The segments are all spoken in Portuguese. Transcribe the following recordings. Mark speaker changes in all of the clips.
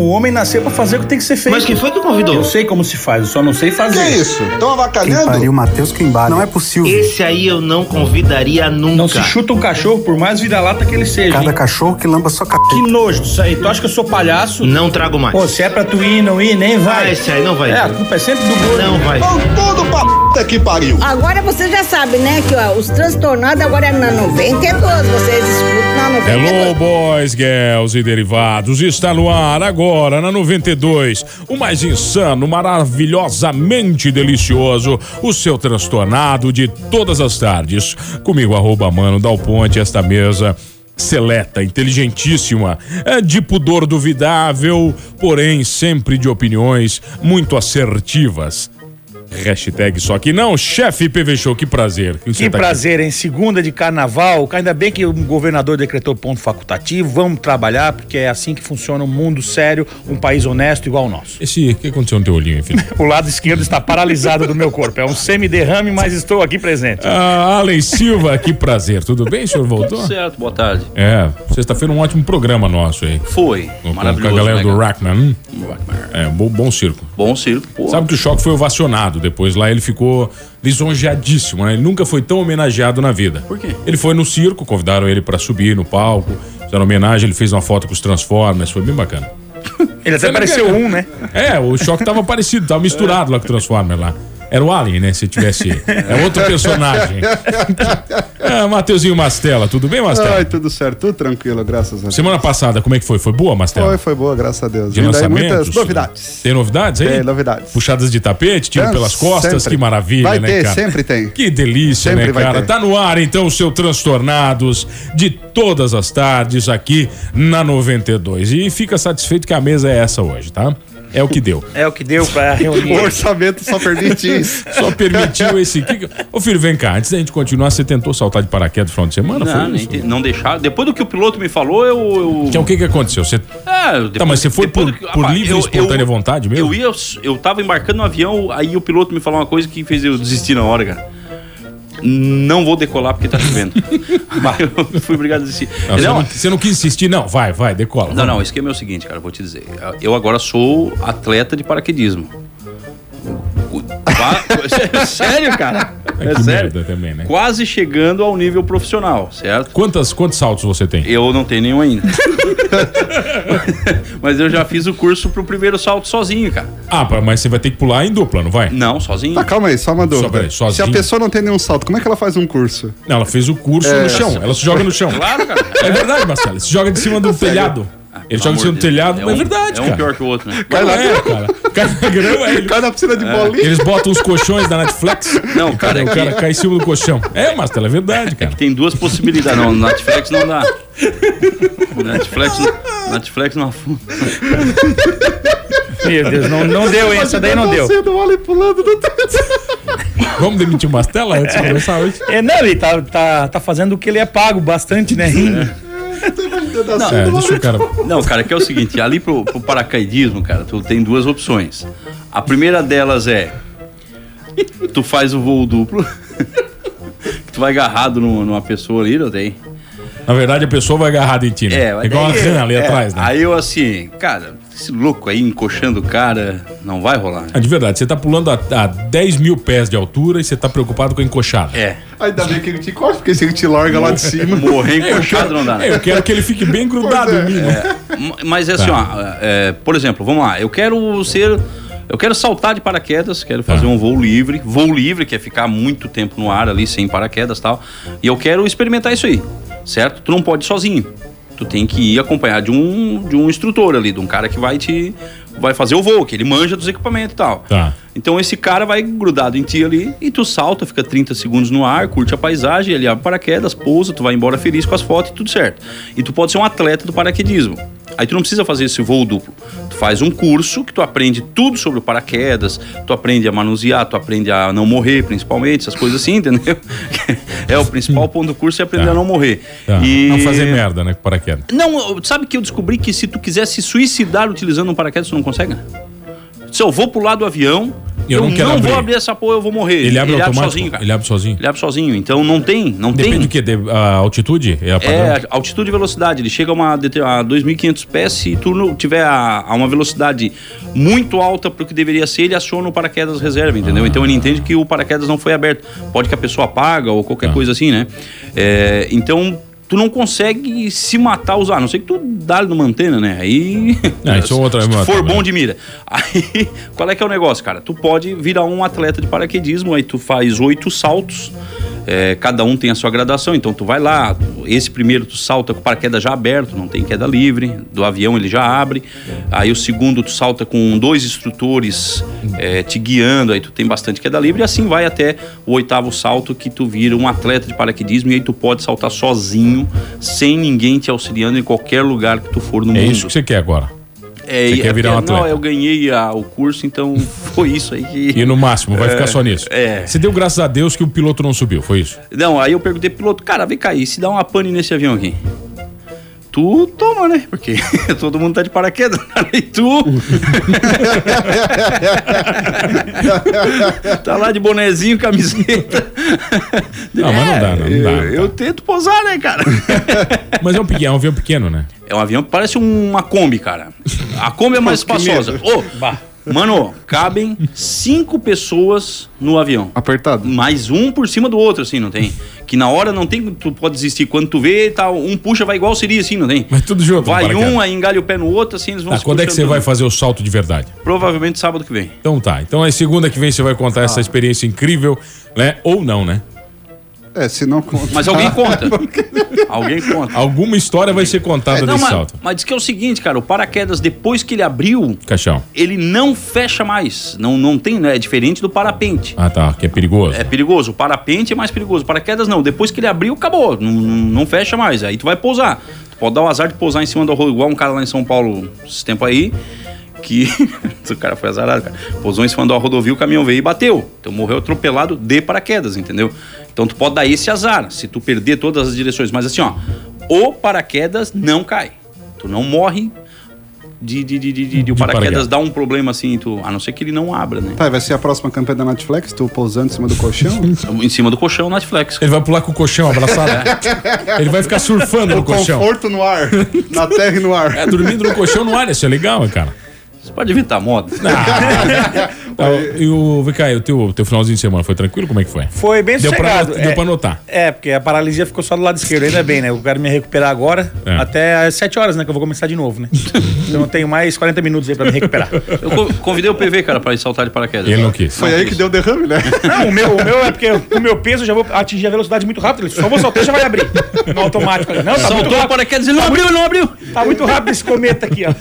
Speaker 1: O homem nasceu pra fazer o que tem que ser feito.
Speaker 2: Mas quem foi que convidou?
Speaker 1: Eu sei como se faz, eu só não sei fazer.
Speaker 3: Que é isso? Estão avacalhando?
Speaker 4: Pariu, Matheus Quimbara. Não é possível.
Speaker 2: Esse aí eu não convidaria nunca.
Speaker 1: Não se chuta um cachorro, por mais vira-lata que ele seja.
Speaker 4: Cada
Speaker 1: hein?
Speaker 4: cachorro que lamba sua capeta.
Speaker 1: Que nojo disso aí. Tu acha que eu sou palhaço?
Speaker 2: Não trago mais.
Speaker 1: Pô, se é pra tu ir, não ir, nem vai.
Speaker 2: Ah, esse aí não vai.
Speaker 1: É, a culpa é sempre do gordo.
Speaker 2: Não vai.
Speaker 3: Vão tudo pra puta que pariu.
Speaker 5: Agora você já sabe, né, que ó, os transtornados agora é na 92. Vocês escutam na 92.
Speaker 6: Hello, boys, girls e derivados. Está no ar agora na 92. O mais insano, maravilhosamente delicioso, o seu transtornado de todas as tardes. Comigo, arroba mano, Dal Ponte, esta mesa seleta, inteligentíssima, é de pudor duvidável, porém sempre de opiniões muito assertivas. Hashtag só que não, chefe PV Show, que prazer.
Speaker 1: Que
Speaker 6: você tá aqui.
Speaker 1: prazer, em segunda de carnaval. Ainda bem que o governador decretou ponto facultativo. Vamos trabalhar, porque é assim que funciona um mundo sério, um país honesto igual o nosso.
Speaker 6: Esse, o que aconteceu no teu olhinho, filho?
Speaker 1: O lado esquerdo está paralisado do meu corpo. É um semi-derrame, mas estou aqui presente.
Speaker 6: Ah, Alen Silva, que prazer. Tudo bem, senhor voltou?
Speaker 7: Certo, boa tarde.
Speaker 6: É, sexta-feira um ótimo programa nosso aí.
Speaker 7: Foi.
Speaker 6: Com, com
Speaker 7: Maravilhoso.
Speaker 6: a galera
Speaker 7: né,
Speaker 6: do
Speaker 7: cara?
Speaker 6: Rackman. É, bom, bom circo.
Speaker 7: Bom circo. Pô.
Speaker 6: Sabe que o Choque foi ovacionado depois lá, ele ficou lisonjeadíssimo, né? Ele nunca foi tão homenageado na vida.
Speaker 7: Por quê?
Speaker 6: Ele foi no circo, convidaram ele pra subir no palco, fizeram homenagem, ele fez uma foto com os Transformers, foi bem bacana.
Speaker 1: Ele até
Speaker 6: Foi
Speaker 1: pareceu um, né?
Speaker 6: É, o Choque tava parecido, tava misturado lá com o Transformer lá. Era o Alien, né? Se tivesse. É outro personagem. É, Mateuzinho Mastela, tudo bem, Mastela?
Speaker 3: Ai, tudo certo, tudo tranquilo, graças a Deus.
Speaker 6: Semana passada, como é que foi? Foi boa, Mastela?
Speaker 3: Foi, foi boa, graças a Deus.
Speaker 6: De
Speaker 3: E daí muitas novidades.
Speaker 6: Tem novidades aí?
Speaker 3: Tem novidades.
Speaker 6: Puxadas de tapete, tiro
Speaker 3: Tem,
Speaker 6: pelas costas,
Speaker 3: sempre.
Speaker 6: que maravilha,
Speaker 3: Vai
Speaker 6: né,
Speaker 3: ter,
Speaker 6: cara?
Speaker 3: sempre tem.
Speaker 6: Que delícia,
Speaker 3: Sempre
Speaker 6: né, cara? Tá no ar, então, o seu Transtornados de todas as tardes aqui na 92. E fica satisfeito que a mesa é essa hoje, tá? É o que deu.
Speaker 1: É o que deu pra
Speaker 3: O
Speaker 1: reunir.
Speaker 3: orçamento só permite isso.
Speaker 6: Só permitiu esse. que- Ô filho, vem cá, antes da gente continuar, você tentou saltar de paraquedas no final de semana?
Speaker 7: Não, te- não deixaram. Depois do que o piloto me falou, eu. eu...
Speaker 6: Então o que que aconteceu? Você.
Speaker 7: É, depois-
Speaker 6: Tá, mas você foi por-
Speaker 7: do
Speaker 6: por
Speaker 7: Ah,
Speaker 6: livre e espontânea vontade mesmo?
Speaker 7: Eu ia, eu tava embarcando no avião, aí o piloto me falou uma coisa que fez eu desistir na hora, cara. Não vou decolar porque tá chovendo. eu fui obrigado a desistir.
Speaker 6: Não, você,
Speaker 7: Não,
Speaker 6: você não quis insistir, não. Vai, vai, decola.
Speaker 7: Não,
Speaker 6: vamos.
Speaker 7: não, o esquema é o seguinte, cara, vou te dizer. Eu agora sou atleta de paraquedismo. Sério, cara?
Speaker 6: É
Speaker 7: É sério.
Speaker 6: também, né?
Speaker 7: Quase chegando ao nível profissional, certo?
Speaker 6: Quantas, quantos saltos você tem?
Speaker 7: Eu não tenho nenhum ainda. Mas eu já fiz o curso pro primeiro salto sozinho, cara.
Speaker 6: Ah, mas você vai ter que pular em dupla, não vai?
Speaker 7: Não, sozinho.
Speaker 3: Tá, calma aí, só uma dúvida.
Speaker 6: peraí,
Speaker 3: Se a pessoa não tem nenhum salto, como é que ela faz um curso?
Speaker 6: Não, ela fez o curso
Speaker 3: É,
Speaker 6: no chão. Ela se joga no chão.
Speaker 7: Claro, cara.
Speaker 6: É verdade, Marcelo. Se joga de cima do telhado. Ele joga de cima do telhado,
Speaker 7: é
Speaker 6: mas é
Speaker 7: um,
Speaker 6: verdade,
Speaker 7: É um
Speaker 6: cara.
Speaker 7: pior que o outro, né?
Speaker 3: Cai na,
Speaker 6: É, cara. Grama, ele...
Speaker 3: cai na piscina de bolinha.
Speaker 6: Eles botam os colchões da Netflix.
Speaker 7: Não, cara, é
Speaker 6: o
Speaker 7: que-
Speaker 6: cara cai em cima do colchão. É, Marcelo, é verdade, cara.
Speaker 7: Tem duas possibilidades. Não, no Netflix não dá. No Netflix, Netflix não afunda.
Speaker 1: Meu Deus, não, não deu, hein? Essa daí não deu.
Speaker 3: Você do óleo pulando do.
Speaker 6: Vamos demitir o Mastela antes de começar hoje?
Speaker 1: É, não, ele tá, tá, tá fazendo o que ele é pago bastante, né? Rindo.
Speaker 6: É, deixa o cara...
Speaker 7: Não, cara, que é o seguinte, ali pro, pro paracaidismo, cara, tu tem duas opções. A primeira delas é tu faz o voo duplo. tu vai agarrado numa, numa pessoa ali, não tem?
Speaker 6: Na verdade, a pessoa vai agarrada em ti, né?
Speaker 7: É,
Speaker 6: Igual uma
Speaker 7: daí-
Speaker 6: rã ali
Speaker 7: é,
Speaker 6: atrás, né?
Speaker 7: Aí eu assim, cara, esse louco aí encoxando o cara, não vai rolar.
Speaker 6: Ah, de verdade, você tá pulando a, a 10 mil pés de altura e você tá preocupado com a encoxada.
Speaker 7: É,
Speaker 3: Ainda bem que ele te corta, porque se ele te larga lá de cima.
Speaker 7: morrer encoxado não dá. né?
Speaker 6: É, eu quero que ele fique bem grudado
Speaker 3: é.
Speaker 6: em mim, né?
Speaker 7: M- Mas é assim,
Speaker 6: Tá.
Speaker 7: ó, é, por exemplo, vamos lá, eu quero ser. Eu quero saltar de paraquedas, quero fazer
Speaker 6: Tá.
Speaker 7: um voo livre. Voo livre, que é ficar muito tempo no ar ali, sem paraquedas e tal. E eu quero experimentar isso aí, certo? Tu não pode ir sozinho. Tu tem que ir acompanhado de um, de um instrutor ali, de um cara que vai te vai fazer o voo, que ele manja dos equipamentos e tal.
Speaker 6: Tá.
Speaker 7: Então esse cara vai grudado em ti ali e tu salta, fica 30 segundos no ar, curte a paisagem, ele abre paraquedas, pousa, tu vai embora feliz com as fotos e tudo certo. E tu pode ser um atleta do paraquedismo. Aí tu não precisa fazer esse voo duplo. Tu faz um curso que tu aprende tudo sobre o paraquedas, tu aprende a manusear, tu aprende a não morrer, principalmente, essas coisas assim, entendeu? É o principal ponto do curso é aprender
Speaker 6: Tá.
Speaker 7: a não morrer.
Speaker 6: Tá.
Speaker 7: E...
Speaker 6: Não fazer merda, né? Com paraquedas.
Speaker 7: Não, sabe que eu descobri que se tu quiser se suicidar utilizando um paraquedas, tu não consegue? Se eu vou pular do avião,
Speaker 6: Eu
Speaker 7: eu,
Speaker 6: não
Speaker 7: não,
Speaker 6: quero
Speaker 7: vou
Speaker 6: abrir.
Speaker 7: abrir essa porra, eu vou morrer.
Speaker 6: Ele abre automático?
Speaker 7: sozinho, cara.
Speaker 6: Ele abre sozinho?
Speaker 7: Ele abre sozinho. Então não tem, não
Speaker 6: Depende
Speaker 7: tem.
Speaker 6: do quê? De, a altitude? É a?
Speaker 7: É, altitude e velocidade. Ele chega a, uma, a 2.500 pés. Se tu tiver a, a uma velocidade muito alta para o que deveria ser, ele aciona o paraquedas reserva, entendeu? Então ele entende que o paraquedas não foi aberto. Pode que a pessoa apaga ou qualquer
Speaker 6: Tá.
Speaker 7: coisa assim, né? É, então tu não consegue se matar usar, a não sei que tu dá numa antena, né? Aí.
Speaker 6: Ah, isso é outra-
Speaker 7: se tu for bom de mira. Aí, qual é que é o negócio, cara? Tu pode virar um atleta de paraquedismo, aí tu faz oito saltos. É, cada um tem a sua gradação, então tu vai lá. Esse primeiro tu salta com o paraquedas já aberto, não tem queda livre. Do avião ele já abre. Aí o segundo tu salta com dois instrutores é, te guiando, aí tu tem bastante queda livre. E assim vai até o oitavo salto que tu vira um atleta de paraquedismo e aí tu pode saltar sozinho, sem ninguém te auxiliando em qualquer lugar que tu for no
Speaker 6: É
Speaker 7: mundo.
Speaker 6: isso que você quer agora.
Speaker 7: É,
Speaker 6: Você quer
Speaker 7: é
Speaker 6: virar um
Speaker 7: porque- Não,
Speaker 6: atleta.
Speaker 7: eu ganhei a- o curso, então foi isso aí que.
Speaker 6: E no máximo, vai ficar só nisso.
Speaker 7: é.
Speaker 6: Você deu graças a Deus que o piloto não subiu, foi isso?
Speaker 7: Não, aí eu perguntei pro piloto, cara, vem cá aí, se dá uma pane nesse avião aqui. Tu toma, né? Porque todo mundo tá de paraquedas. E tu. tá lá de bonezinho, camiseta.
Speaker 6: Não, mas não dá, não, não dá,
Speaker 7: Eu, eu tento posar, né, cara?
Speaker 6: Mas é um, pequeno, é um avião pequeno, né?
Speaker 7: É um avião que parece uma Kombi, cara. A Kombi é mais espaçosa. Ô, mano, cabem cinco pessoas no avião.
Speaker 3: Apertado.
Speaker 7: Mais um por cima do outro, assim, não tem? Que na hora não tem, tu pode desistir. Quando tu vê, tá, um puxa, vai igual seria assim, não tem?
Speaker 6: Mas tudo junto.
Speaker 7: Vai um, aí engalha o pé no outro, assim, eles vão
Speaker 6: Tá,
Speaker 7: se
Speaker 6: quando é que você vai fazer o salto de verdade?
Speaker 7: Provavelmente sábado que vem.
Speaker 6: Então tá. Então é segunda que vem você vai contar
Speaker 7: Ah.
Speaker 6: essa experiência incrível, né? Ou não, né?
Speaker 3: É, se não conta.
Speaker 7: Mas alguém conta. alguém conta.
Speaker 6: Alguma história vai ser contada
Speaker 7: É, Não,
Speaker 6: desse
Speaker 7: mas,
Speaker 6: salto.
Speaker 7: mas diz que é o seguinte, cara, o paraquedas, depois que ele abriu,
Speaker 6: Caixão.
Speaker 7: ele não fecha mais. Não, não tem, né? É diferente do parapente.
Speaker 6: Ah, tá. Que é perigoso.
Speaker 7: É perigoso. O parapente é mais perigoso. O paraquedas não. Depois que ele abriu, acabou. Não, não, não fecha mais. Aí tu vai pousar. Tu pode dar o azar de pousar em cima do arroz, igual um cara lá em São Paulo esse tempo aí. Que. o cara foi azarado, cara. Pousou em cima da rodovia, o caminhão veio e bateu. Então morreu atropelado de paraquedas, entendeu? Então tu pode dar esse azar, se tu perder todas as direções. Mas assim, ó, o paraquedas não cai. Tu não morre de, de, de, de, de- de o paraquedas
Speaker 6: paraquedas.
Speaker 7: dar um problema assim, tu, a não ser que ele não abra, né?
Speaker 3: Tá, e vai ser a próxima campanha da Netflix, tu pousando em cima do colchão?
Speaker 7: Em cima do colchão, Netflix.
Speaker 6: Ele vai pular com o colchão abraçado. Ele vai ficar surfando no colchão.
Speaker 3: Conforto no ar. Na terra e no ar.
Speaker 6: É, dormindo no colchão no ar, isso é legal, cara.
Speaker 7: Você pode evitar moda.
Speaker 6: Tá, e o, e o teu, teu finalzinho de semana foi tranquilo? Como é que foi?
Speaker 1: Foi bem
Speaker 6: Deu pra,
Speaker 1: sossegado.
Speaker 6: deu
Speaker 1: é,
Speaker 6: pra notar.
Speaker 1: é, porque a paralisia ficou só do lado esquerdo, ainda bem, né? Eu quero me recuperar agora,
Speaker 6: É.
Speaker 1: até às 7 horas, né? Que eu vou começar de novo, né? então eu tenho mais 40 minutos aí pra me recuperar.
Speaker 7: Eu co- convidei o PV, cara, pra ir saltar de paraquedas.
Speaker 6: Ele não quis.
Speaker 3: Foi aí que deu o derrame, né?
Speaker 1: Não, o meu, o meu é porque com o meu peso eu já vou atingir a velocidade muito rápido. Ele só vou soltar e já vai abrir. No automático. Não, tá muito
Speaker 7: Saltou o paraquedas, ele não abriu, ele não abriu.
Speaker 1: Tá muito rápido esse cometa aqui, ó.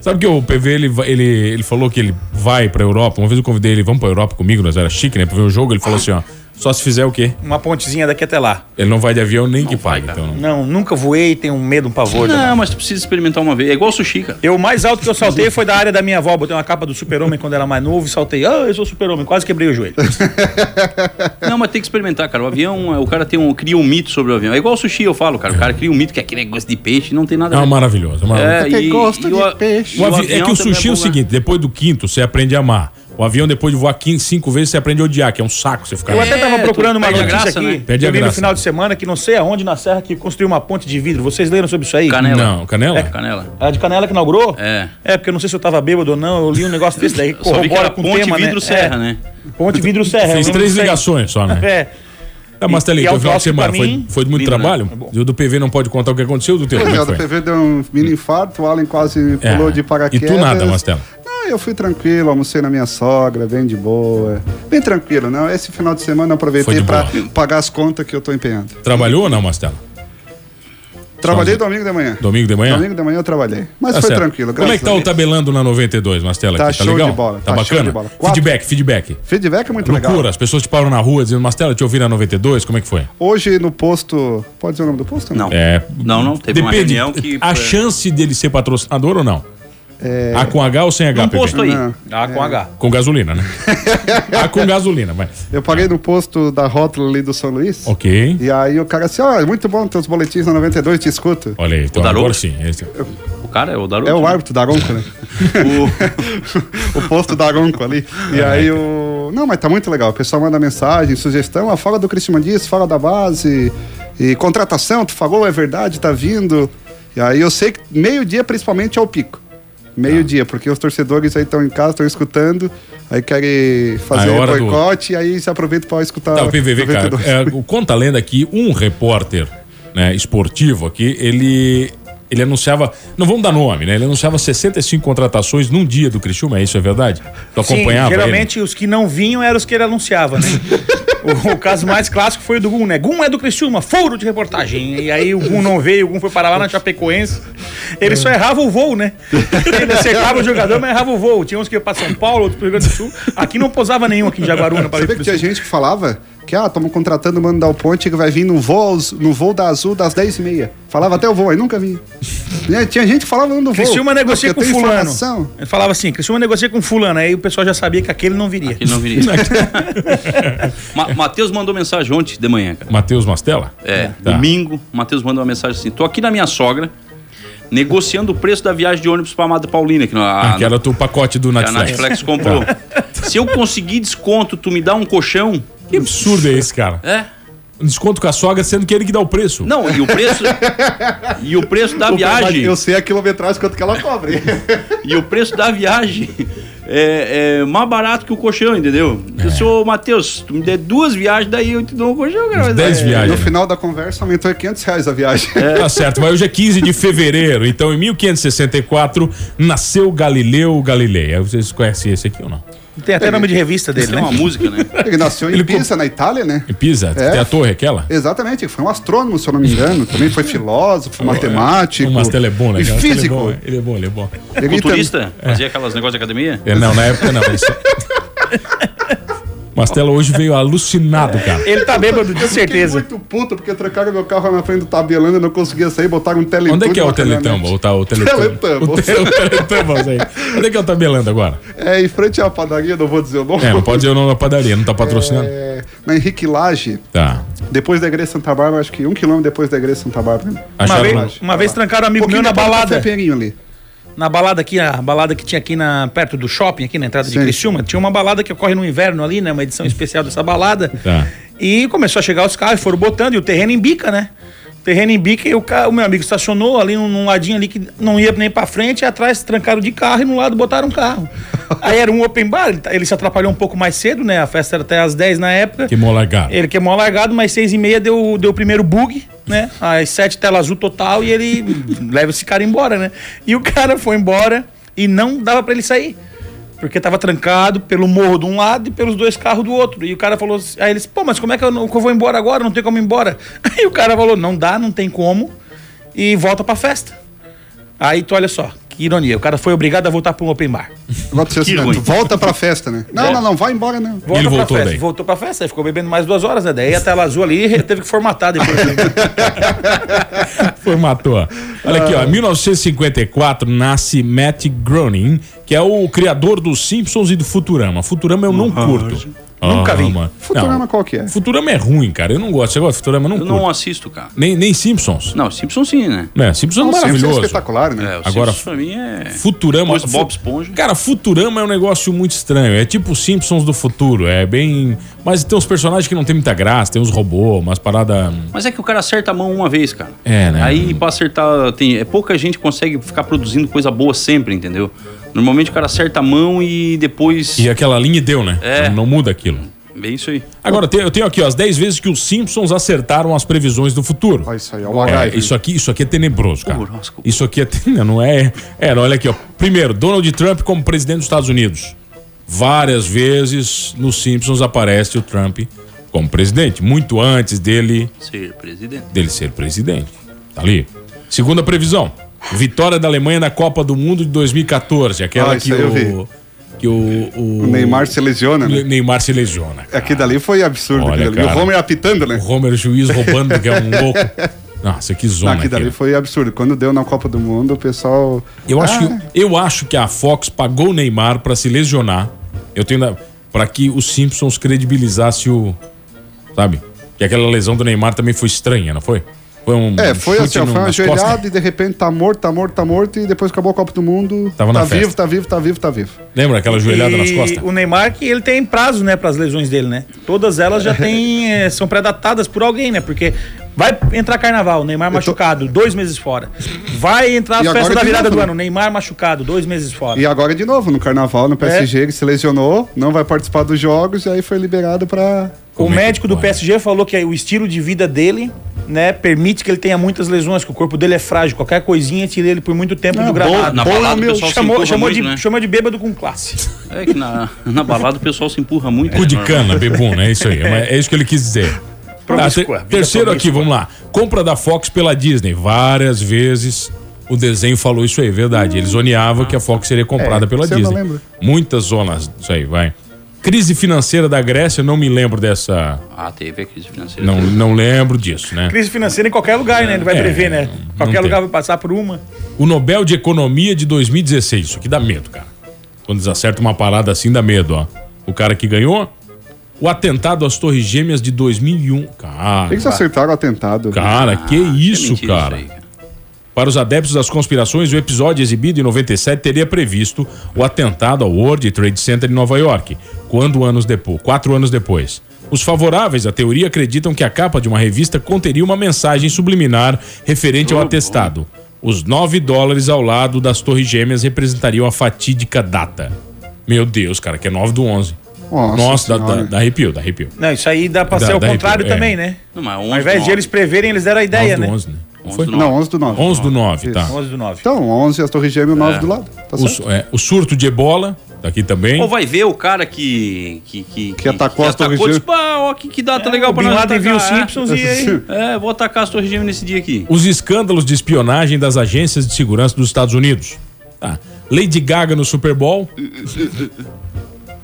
Speaker 6: Sabe que o PV, ele, ele, ele falou que ele vai pra Europa. Uma vez eu convidei ele, vamos pra Europa comigo, nós era chique, né? Pra ver o jogo. Ele falou assim, ó, só se fizer o quê?
Speaker 1: Uma pontezinha daqui até lá.
Speaker 6: Ele não vai de avião nem que
Speaker 7: vai,
Speaker 6: pague. Então, não.
Speaker 1: Não, nunca voei, tenho um medo, um pavor.
Speaker 7: Não,
Speaker 1: Não.
Speaker 7: mas tu precisa experimentar uma vez. É igual sushi, cara.
Speaker 1: Eu, o mais alto que eu saltei foi da área da minha avó. Botei uma capa do super-homem quando era mais novo e saltei. Ah, eu sou super-homem. Quase quebrei o joelho.
Speaker 7: Não, mas tem que experimentar, cara. O avião, o cara tem um, cria um mito sobre o avião. É igual sushi, eu falo, cara. O cara cria um mito que é aquele negócio de peixe, não tem nada
Speaker 6: É
Speaker 7: a
Speaker 6: uma
Speaker 7: ver.
Speaker 6: uma maravilhosa.
Speaker 7: É,
Speaker 3: Porque
Speaker 7: e-
Speaker 3: gosta
Speaker 7: e
Speaker 3: de
Speaker 7: o-
Speaker 3: peixe.
Speaker 6: O
Speaker 7: o
Speaker 6: avi- é que o
Speaker 7: também
Speaker 6: sushi é o
Speaker 7: bom, né?
Speaker 6: seguinte, depois do quinto, você aprende a amar. O avião, depois de voar 15, cinco vezes, você aprende a odiar, que é um saco você ficar.
Speaker 1: Eu até tava
Speaker 7: tu
Speaker 1: procurando uma notícia
Speaker 7: graça,
Speaker 1: aqui.
Speaker 7: né?
Speaker 6: Perde a
Speaker 1: eu vi no final de semana que não sei aonde na serra que construiu uma ponte de vidro. Vocês leram sobre isso aí?
Speaker 7: Canela.
Speaker 6: Não, canela?
Speaker 7: Canela.
Speaker 1: A de Canela que inaugurou?
Speaker 7: É.
Speaker 1: É, porque eu não sei se eu tava bêbado ou não. Eu li um negócio desse daí que
Speaker 7: Só vi que
Speaker 1: corrobora
Speaker 7: era
Speaker 1: com o
Speaker 7: ponte
Speaker 1: tema,
Speaker 7: vidro
Speaker 1: né?
Speaker 7: serra,
Speaker 1: É,
Speaker 7: né?
Speaker 1: Ponte vidro serra. Não
Speaker 6: três ligações só, né?
Speaker 1: É.
Speaker 6: É, mas tá ali,
Speaker 1: E é
Speaker 6: foi final de semana. Foi, foi de muito
Speaker 7: lindo, né?
Speaker 6: trabalho.
Speaker 1: É.
Speaker 6: E o do PV não pode contar o que aconteceu, do teu.
Speaker 3: É,
Speaker 6: é
Speaker 3: o do? PV deu um mini infarto, o Alan quase
Speaker 6: É.
Speaker 3: pulou de
Speaker 6: E
Speaker 3: paraquedas.
Speaker 6: tu nada, Mastela?
Speaker 3: Eu fui tranquilo, almocei na minha sogra, bem de boa. Bem tranquilo, não. Esse final de semana eu aproveitei
Speaker 6: boa.
Speaker 3: pagar as contas que eu tô empenhando.
Speaker 6: Trabalhou ou não, Mastela?
Speaker 3: Trabalhei domingo de manhã.
Speaker 6: Domingo de manhã?
Speaker 3: Domingo de manhã eu trabalhei. Mas
Speaker 6: Tá
Speaker 3: foi
Speaker 6: certo.
Speaker 3: tranquilo.
Speaker 6: Como é que tá o tabelando na 92, Mastela?
Speaker 3: Tá
Speaker 6: aqui? tá
Speaker 3: show
Speaker 6: legal?
Speaker 3: de bola,
Speaker 6: Tá,
Speaker 3: tá show
Speaker 6: bacana?
Speaker 3: de bola.
Speaker 6: Feedback, feedback.
Speaker 3: Feedback é muito
Speaker 6: Loucura,
Speaker 3: legal.
Speaker 6: as pessoas te param na rua dizendo, Mastela, te ouvi na 92, como é que foi?
Speaker 3: Hoje no posto. Pode dizer o nome do posto?
Speaker 7: Não.
Speaker 6: É,
Speaker 7: Não, não, teve uma
Speaker 6: depende,
Speaker 7: reunião que-
Speaker 6: A chance dele ser patrocinador ou não?
Speaker 3: É,
Speaker 6: A com H ou sem H? Pepe?
Speaker 7: posto aí.
Speaker 3: não.
Speaker 1: Ah, com H.
Speaker 6: Com gasolina, né? A com gasolina, vai.
Speaker 3: Eu paguei no posto da rótula ali do São Luís.
Speaker 6: Ok.
Speaker 3: E aí o cara assim, ó, é muito bom teus boletins na 92, te escuto.
Speaker 6: Olha aí, então
Speaker 7: O Daronco?
Speaker 6: agora sim. Esse-
Speaker 7: O cara é o Daronco.
Speaker 3: É o árbitro da Ronco, né? o... o posto da Ronco ali. E aí o. Não, mas tá muito legal. O pessoal manda mensagem, sugestão, ah, fala do Cristiano Dias, fala da base. E contratação, tu falou, é verdade, tá vindo. E aí eu sei que meio-dia principalmente é o pico. Meio-dia, porque os torcedores aí estão em casa, estão escutando, aí querem fazer
Speaker 6: Ah, é do-
Speaker 3: boicote, e aí se aproveita para escutar.
Speaker 6: Tá, o PVV, cara,
Speaker 3: 92.
Speaker 6: é, o conta a lenda aqui, um repórter né, esportivo aqui, ele, ele anunciava, não vamos dar nome, né? Ele anunciava 65 contratações num dia do Criciúma, é isso é verdade? Tu
Speaker 1: Sim,
Speaker 6: acompanhava ele?
Speaker 1: geralmente os que não vinham eram os que ele anunciava, né? o, o caso mais clássico foi o do Gum, né? Gum é do Criciúma, furo de reportagem. E aí o Gum não veio, o Gum foi parar lá na Chapecoense. Ele só errava o voo, né? Ele acertava o jogador, mas errava o voo. Tinha uns que iam pra São Paulo, outros pro Rio Grande do Sul. Aqui não posava nenhum aqui em Jaguaruna. para
Speaker 3: Sabia
Speaker 1: pro
Speaker 3: que tinha gente que falava que, ah, estamos contratando o Mano Dal Ponte que vai vir no voo, no voo da Azul das 10h30. Falava até o voo, aí nunca vinha. Né, tinha gente que falava no voo.
Speaker 1: Criciúma negocia com fulano.
Speaker 3: informação.
Speaker 1: Ele falava assim, Criciúma negocia com fulano. Aí o pessoal já sabia que aquele não viria.
Speaker 7: Que não viria. Ma Matheus mandou mensagem ontem de manhã, cara.
Speaker 6: Matheus Mastella?
Speaker 7: É,
Speaker 6: Tá.
Speaker 7: domingo, o Matheus mandou uma mensagem assim: tô aqui na minha sogra, negociando o preço da viagem de ônibus pra Amada Paulina, que,
Speaker 6: Ah,
Speaker 7: a,
Speaker 6: que era o teu pacote do
Speaker 7: que a
Speaker 6: Netflix.
Speaker 7: Netflix comprou. Se eu conseguir desconto, tu me dá um colchão?
Speaker 6: Que absurdo é esse, cara?
Speaker 7: É?
Speaker 6: Um desconto com a sogra, sendo que ele que dá o preço.
Speaker 7: Não, e o preço. e o preço da
Speaker 3: O-
Speaker 7: viagem.
Speaker 3: Eu sei a quilometragem quanto que ela cobre.
Speaker 7: E o preço da viagem é, é mais barato que o colchão, entendeu?
Speaker 6: É.
Speaker 7: Eu sou Matheus, tu me der duas viagens, daí eu te dou um colchão, cara.
Speaker 6: 10
Speaker 7: É,
Speaker 6: viagens.
Speaker 3: no final da conversa aumentou 500 reais a viagem.
Speaker 6: Tá certo, mas hoje é 15 de fevereiro, então em 1564 nasceu Galileu Galilei. Aí Vocês conhecem esse aqui ou não?
Speaker 1: Tem até nome de revista dele,
Speaker 7: Tem
Speaker 1: né?
Speaker 7: uma música, né?
Speaker 3: Ele nasceu em
Speaker 6: Ele
Speaker 3: Pisa, na Itália, né?
Speaker 6: Em Pisa?
Speaker 3: É.
Speaker 6: Tem a torre aquela?
Speaker 3: Exatamente, foi um astrônomo, se eu não me engano. Também foi filósofo, matemático.
Speaker 6: O Mastella é bom, né?
Speaker 3: E
Speaker 6: cara? Ele é
Speaker 3: físico.
Speaker 6: bom, Ele é bom, ele é bom.
Speaker 3: Ele
Speaker 7: Culturista? Fazia aquelas negócios de academia?
Speaker 6: É, não, na época não. Isso... Mastella hoje veio alucinado, cara.
Speaker 1: Ele tá bêbado, de
Speaker 3: Eu
Speaker 1: certeza.
Speaker 3: muito puto porque trancaram meu carro na frente do tabelando, eu não conseguia sair, botaram um teletubbo.
Speaker 6: Onde é que é o
Speaker 3: na caminhonete.
Speaker 6: Teletamba? O, tá, o Teletamba.
Speaker 3: Teletamba.
Speaker 6: O, te, o Teletamba, aí. Onde é que é o tabelando agora?
Speaker 3: É, em frente à padaria, não vou dizer o nome.
Speaker 6: É, não pode dizer o nome da padaria, não tá patrocinando.
Speaker 3: É, na Henrique Lage,
Speaker 6: Tá.
Speaker 3: depois da igreja Santa Bárbara, acho que um quilômetro depois da igreja Santa Bárbara. Um
Speaker 1: Uma vez, uma vez trancaram um amigo meu na balada.
Speaker 3: Pinheirinho ali.
Speaker 1: Na balada aqui, a balada que tinha aqui na, perto do shopping, aqui na entrada de
Speaker 3: Sim.
Speaker 1: Criciúma, tinha uma balada que ocorre no inverno ali, né? Uma edição especial dessa balada.
Speaker 6: Tá.
Speaker 1: E começou a chegar os carros, foram botando, e o terreno embica, né? Terreno embica e o, ca- o meu amigo estacionou ali num, num ladinho ali que não ia nem pra frente, e atrás trancaram de carro e no lado botaram um carro. Aí era um open bar, ele, tá- ele se atrapalhou um pouco mais cedo, né? A festa era até às 10 na época.
Speaker 6: Queimou largado.
Speaker 1: Ele queimou largado, mas seis e meia deu, deu o primeiro bug, né? Às sete tela azul total e ele leva esse cara embora, né? E o cara foi embora e não dava pra ele sair. Porque tava trancado pelo morro de um lado e pelos dois carros do outro. E o cara falou assim, aí eles, pô, mas como é que eu, não, que eu vou embora agora? Não tem como ir embora. Aí o cara falou, não dá, não tem como. E volta pra festa. Aí tu olha só, que ironia. O cara foi obrigado a voltar pra um open bar.
Speaker 3: Volta pra festa, né? Não, não, não, vai embora, não.
Speaker 1: Volta
Speaker 6: ele
Speaker 1: pra
Speaker 6: voltou
Speaker 1: festa.
Speaker 6: daí?
Speaker 1: Voltou pra festa, aí ficou bebendo mais duas horas, né? Daí a tela azul ali teve que formatar depois.
Speaker 6: Formatou. Olha aqui, ó. Em 1954 nasce Matt Groening, que é o criador dos Simpsons e do Futurama. Futurama eu não curto.
Speaker 1: Nunca vi.
Speaker 6: mano.
Speaker 3: Futurama
Speaker 6: Não,
Speaker 3: qual que é?
Speaker 6: Futurama é ruim, cara. Eu não gosto. Você gosta de Futurama? Eu não
Speaker 7: Eu
Speaker 6: curto.
Speaker 7: não assisto, cara.
Speaker 6: Nem, nem Simpsons.
Speaker 7: Não, Simpson sim, né?
Speaker 6: É, Simpsons é
Speaker 3: Não, é
Speaker 6: maravilhoso.
Speaker 3: espetacular, né?
Speaker 7: É, o
Speaker 6: Agora-
Speaker 7: Simpsons pra mim é.
Speaker 6: Futurama.
Speaker 7: Depois Bob Esponja.
Speaker 6: Cara, Futurama é um negócio muito estranho. É tipo Simpsons do futuro. É bem. Mas tem uns personagens que não tem muita graça, tem uns robôs, umas paradas.
Speaker 7: Mas é que o cara acerta a mão uma vez, cara.
Speaker 6: É, né?
Speaker 7: Aí pra acertar, tem, é pouca gente consegue ficar produzindo coisa boa sempre, entendeu? Normalmente o cara acerta a mão e depois.
Speaker 6: E aquela linha e deu, né?
Speaker 7: É.
Speaker 6: Não, muda aquilo.
Speaker 7: É isso aí.
Speaker 6: Agora, eu tenho aqui ó, as 10 vezes que os Simpsons acertaram as previsões do futuro.
Speaker 3: Olha isso aí, é o
Speaker 6: É, isso aqui, isso aqui é tenebroso, cara.
Speaker 7: Horóscopo.
Speaker 6: Isso aqui é, ten- não é, é, olha aqui, ó. Primeiro, Donald Trump como presidente dos Estados Unidos. Várias vezes nos Simpsons aparece o Trump como presidente, muito antes dele
Speaker 7: Ser presidente.
Speaker 6: dele ser presidente. Tá ali. Segunda previsão. Vitória da Alemanha na Copa do Mundo de 2014. Aquela
Speaker 3: Ah,
Speaker 6: que o, que o, o,
Speaker 3: O Neymar se lesiona, né?
Speaker 6: Neymar se lesiona.
Speaker 3: Aqui dali foi absurdo.
Speaker 6: Olha.
Speaker 3: E
Speaker 6: cara.
Speaker 3: o Homer apitando, né?
Speaker 6: O Homer juiz roubando, que é um louco. Nossa, que zona
Speaker 3: aqui dali
Speaker 6: aquilo.
Speaker 3: foi absurdo. Quando deu na Copa do Mundo, o pessoal.
Speaker 6: Eu acho,
Speaker 3: Ah,
Speaker 6: que, eu acho que a Fox pagou o Neymar pra se lesionar. Eu tenho pra que os Simpsons credibilizasse o, sabe? Que aquela lesão do Neymar também foi estranha, não foi? Foi um
Speaker 3: É, foi
Speaker 6: chute
Speaker 3: assim, ó, foi uma ajoelhada e de repente tá morto, tá morto, tá morto e depois acabou a Copa do Mundo.
Speaker 6: Tava na
Speaker 3: tá
Speaker 6: festa.
Speaker 3: vivo, tá vivo, tá vivo, tá vivo.
Speaker 6: Lembra aquela joelhada
Speaker 1: E
Speaker 6: nas costas?
Speaker 1: O Neymar que ele tem prazo, né, para as lesões dele, né? Todas elas já têm, eh, são predatadas por alguém, né? Porque vai entrar carnaval, Neymar machucado, dois meses fora. Vai entrar a festa da
Speaker 3: de
Speaker 1: virada
Speaker 3: novo,
Speaker 1: do
Speaker 3: né?
Speaker 1: ano, Neymar machucado, dois meses fora.
Speaker 3: E agora de novo, no carnaval,
Speaker 6: É.
Speaker 3: no PSG, ele se lesionou, não vai participar dos jogos e aí foi liberado pra.
Speaker 1: O
Speaker 6: Como é
Speaker 1: médico do? PSG falou que o estilo de vida dele, né, permite que ele tenha muitas lesões, que o corpo dele é frágil. Qualquer coisinha tira ele por muito tempo
Speaker 3: Ah,
Speaker 1: do gramado.
Speaker 7: Na balada
Speaker 3: meu,
Speaker 7: o pessoal se
Speaker 1: chamou,
Speaker 7: empurra
Speaker 1: chamou,
Speaker 7: muito,
Speaker 1: de,
Speaker 7: né?
Speaker 1: chama de bêbado com classe.
Speaker 7: É que na, na balada o pessoal se empurra muito.
Speaker 6: Cu de
Speaker 7: né?
Speaker 6: cana, bebum, é isso aí. É, é isso que ele quis dizer. Tá,
Speaker 1: Promíscua,
Speaker 6: ter- terceiro aqui, vamos lá. Compra da Fox pela Disney. Várias vezes o desenho falou isso aí, verdade. Ele zoneava que a Fox seria comprada
Speaker 3: É,
Speaker 6: pela
Speaker 3: não
Speaker 6: Disney. Muitas zonas, isso aí, vai. Crise financeira da Grécia, não me lembro dessa.
Speaker 7: Ah, teve a crise financeira.
Speaker 6: Não, não lembro disso, né?
Speaker 1: Crise financeira em qualquer lugar, né? Ele vai
Speaker 6: É,
Speaker 1: prever, né?
Speaker 6: não
Speaker 1: Qualquer
Speaker 6: tem.
Speaker 1: lugar vai passar por uma.
Speaker 6: O Nobel de Economia de 2016. Isso aqui dá medo, cara. Quando eles acertam uma parada assim, dá medo, ó. O cara que ganhou. O atentado às Torres Gêmeas de 2001. Cara,
Speaker 3: Eles acertaram o atentado.
Speaker 6: cara, que
Speaker 7: Ah,
Speaker 6: isso,
Speaker 7: mentira
Speaker 6: cara.
Speaker 7: aí, cara.
Speaker 6: Para os adeptos das conspirações, o episódio exibido em 97 teria previsto o atentado ao World Trade Center em Nova York, quando anos depois, quatro anos depois. Os favoráveis à teoria acreditam que a capa de uma revista conteria uma mensagem subliminar referente ao atestado. Os 9 dólares ao lado das Torres Gêmeas representariam a fatídica data. Meu Deus, cara, que é 9 do 11.
Speaker 3: Nossa
Speaker 6: Nossa, dá, dá, dá arrepio, dá arrepio.
Speaker 1: Não, isso aí dá pra
Speaker 6: Dá-
Speaker 1: ser o contrário
Speaker 6: arrepio, é.
Speaker 1: também, né?
Speaker 7: Não, mas 11
Speaker 1: Ao invés de eles preverem, eles deram a
Speaker 6: 9
Speaker 1: ideia,
Speaker 6: do
Speaker 1: né?
Speaker 6: 11, né? Não
Speaker 7: 11
Speaker 6: foi?
Speaker 7: do
Speaker 3: Não, 11 do 9.
Speaker 6: 11 do 9, tá.
Speaker 1: 11 do 9.
Speaker 3: Então, 11 as Torres Gêmeas, 9 do lado. Tá
Speaker 6: O,
Speaker 3: certo?
Speaker 6: é, o surto de ebola, tá aqui também.
Speaker 7: Ou vai ver o cara que. Que, que,
Speaker 3: Que atacou as Torres Gêmeas.
Speaker 7: Tipo, ah, ó, que, que data legal
Speaker 1: É, o
Speaker 7: pra nós
Speaker 1: Laden viu os
Speaker 7: atacar, é.
Speaker 1: Simpsons e aí...
Speaker 7: É, vou atacar as Torres Gêmeas nesse dia aqui.
Speaker 6: Os escândalos de espionagem das agências de segurança dos Estados Unidos. Tá. Lady Gaga no Super Bowl.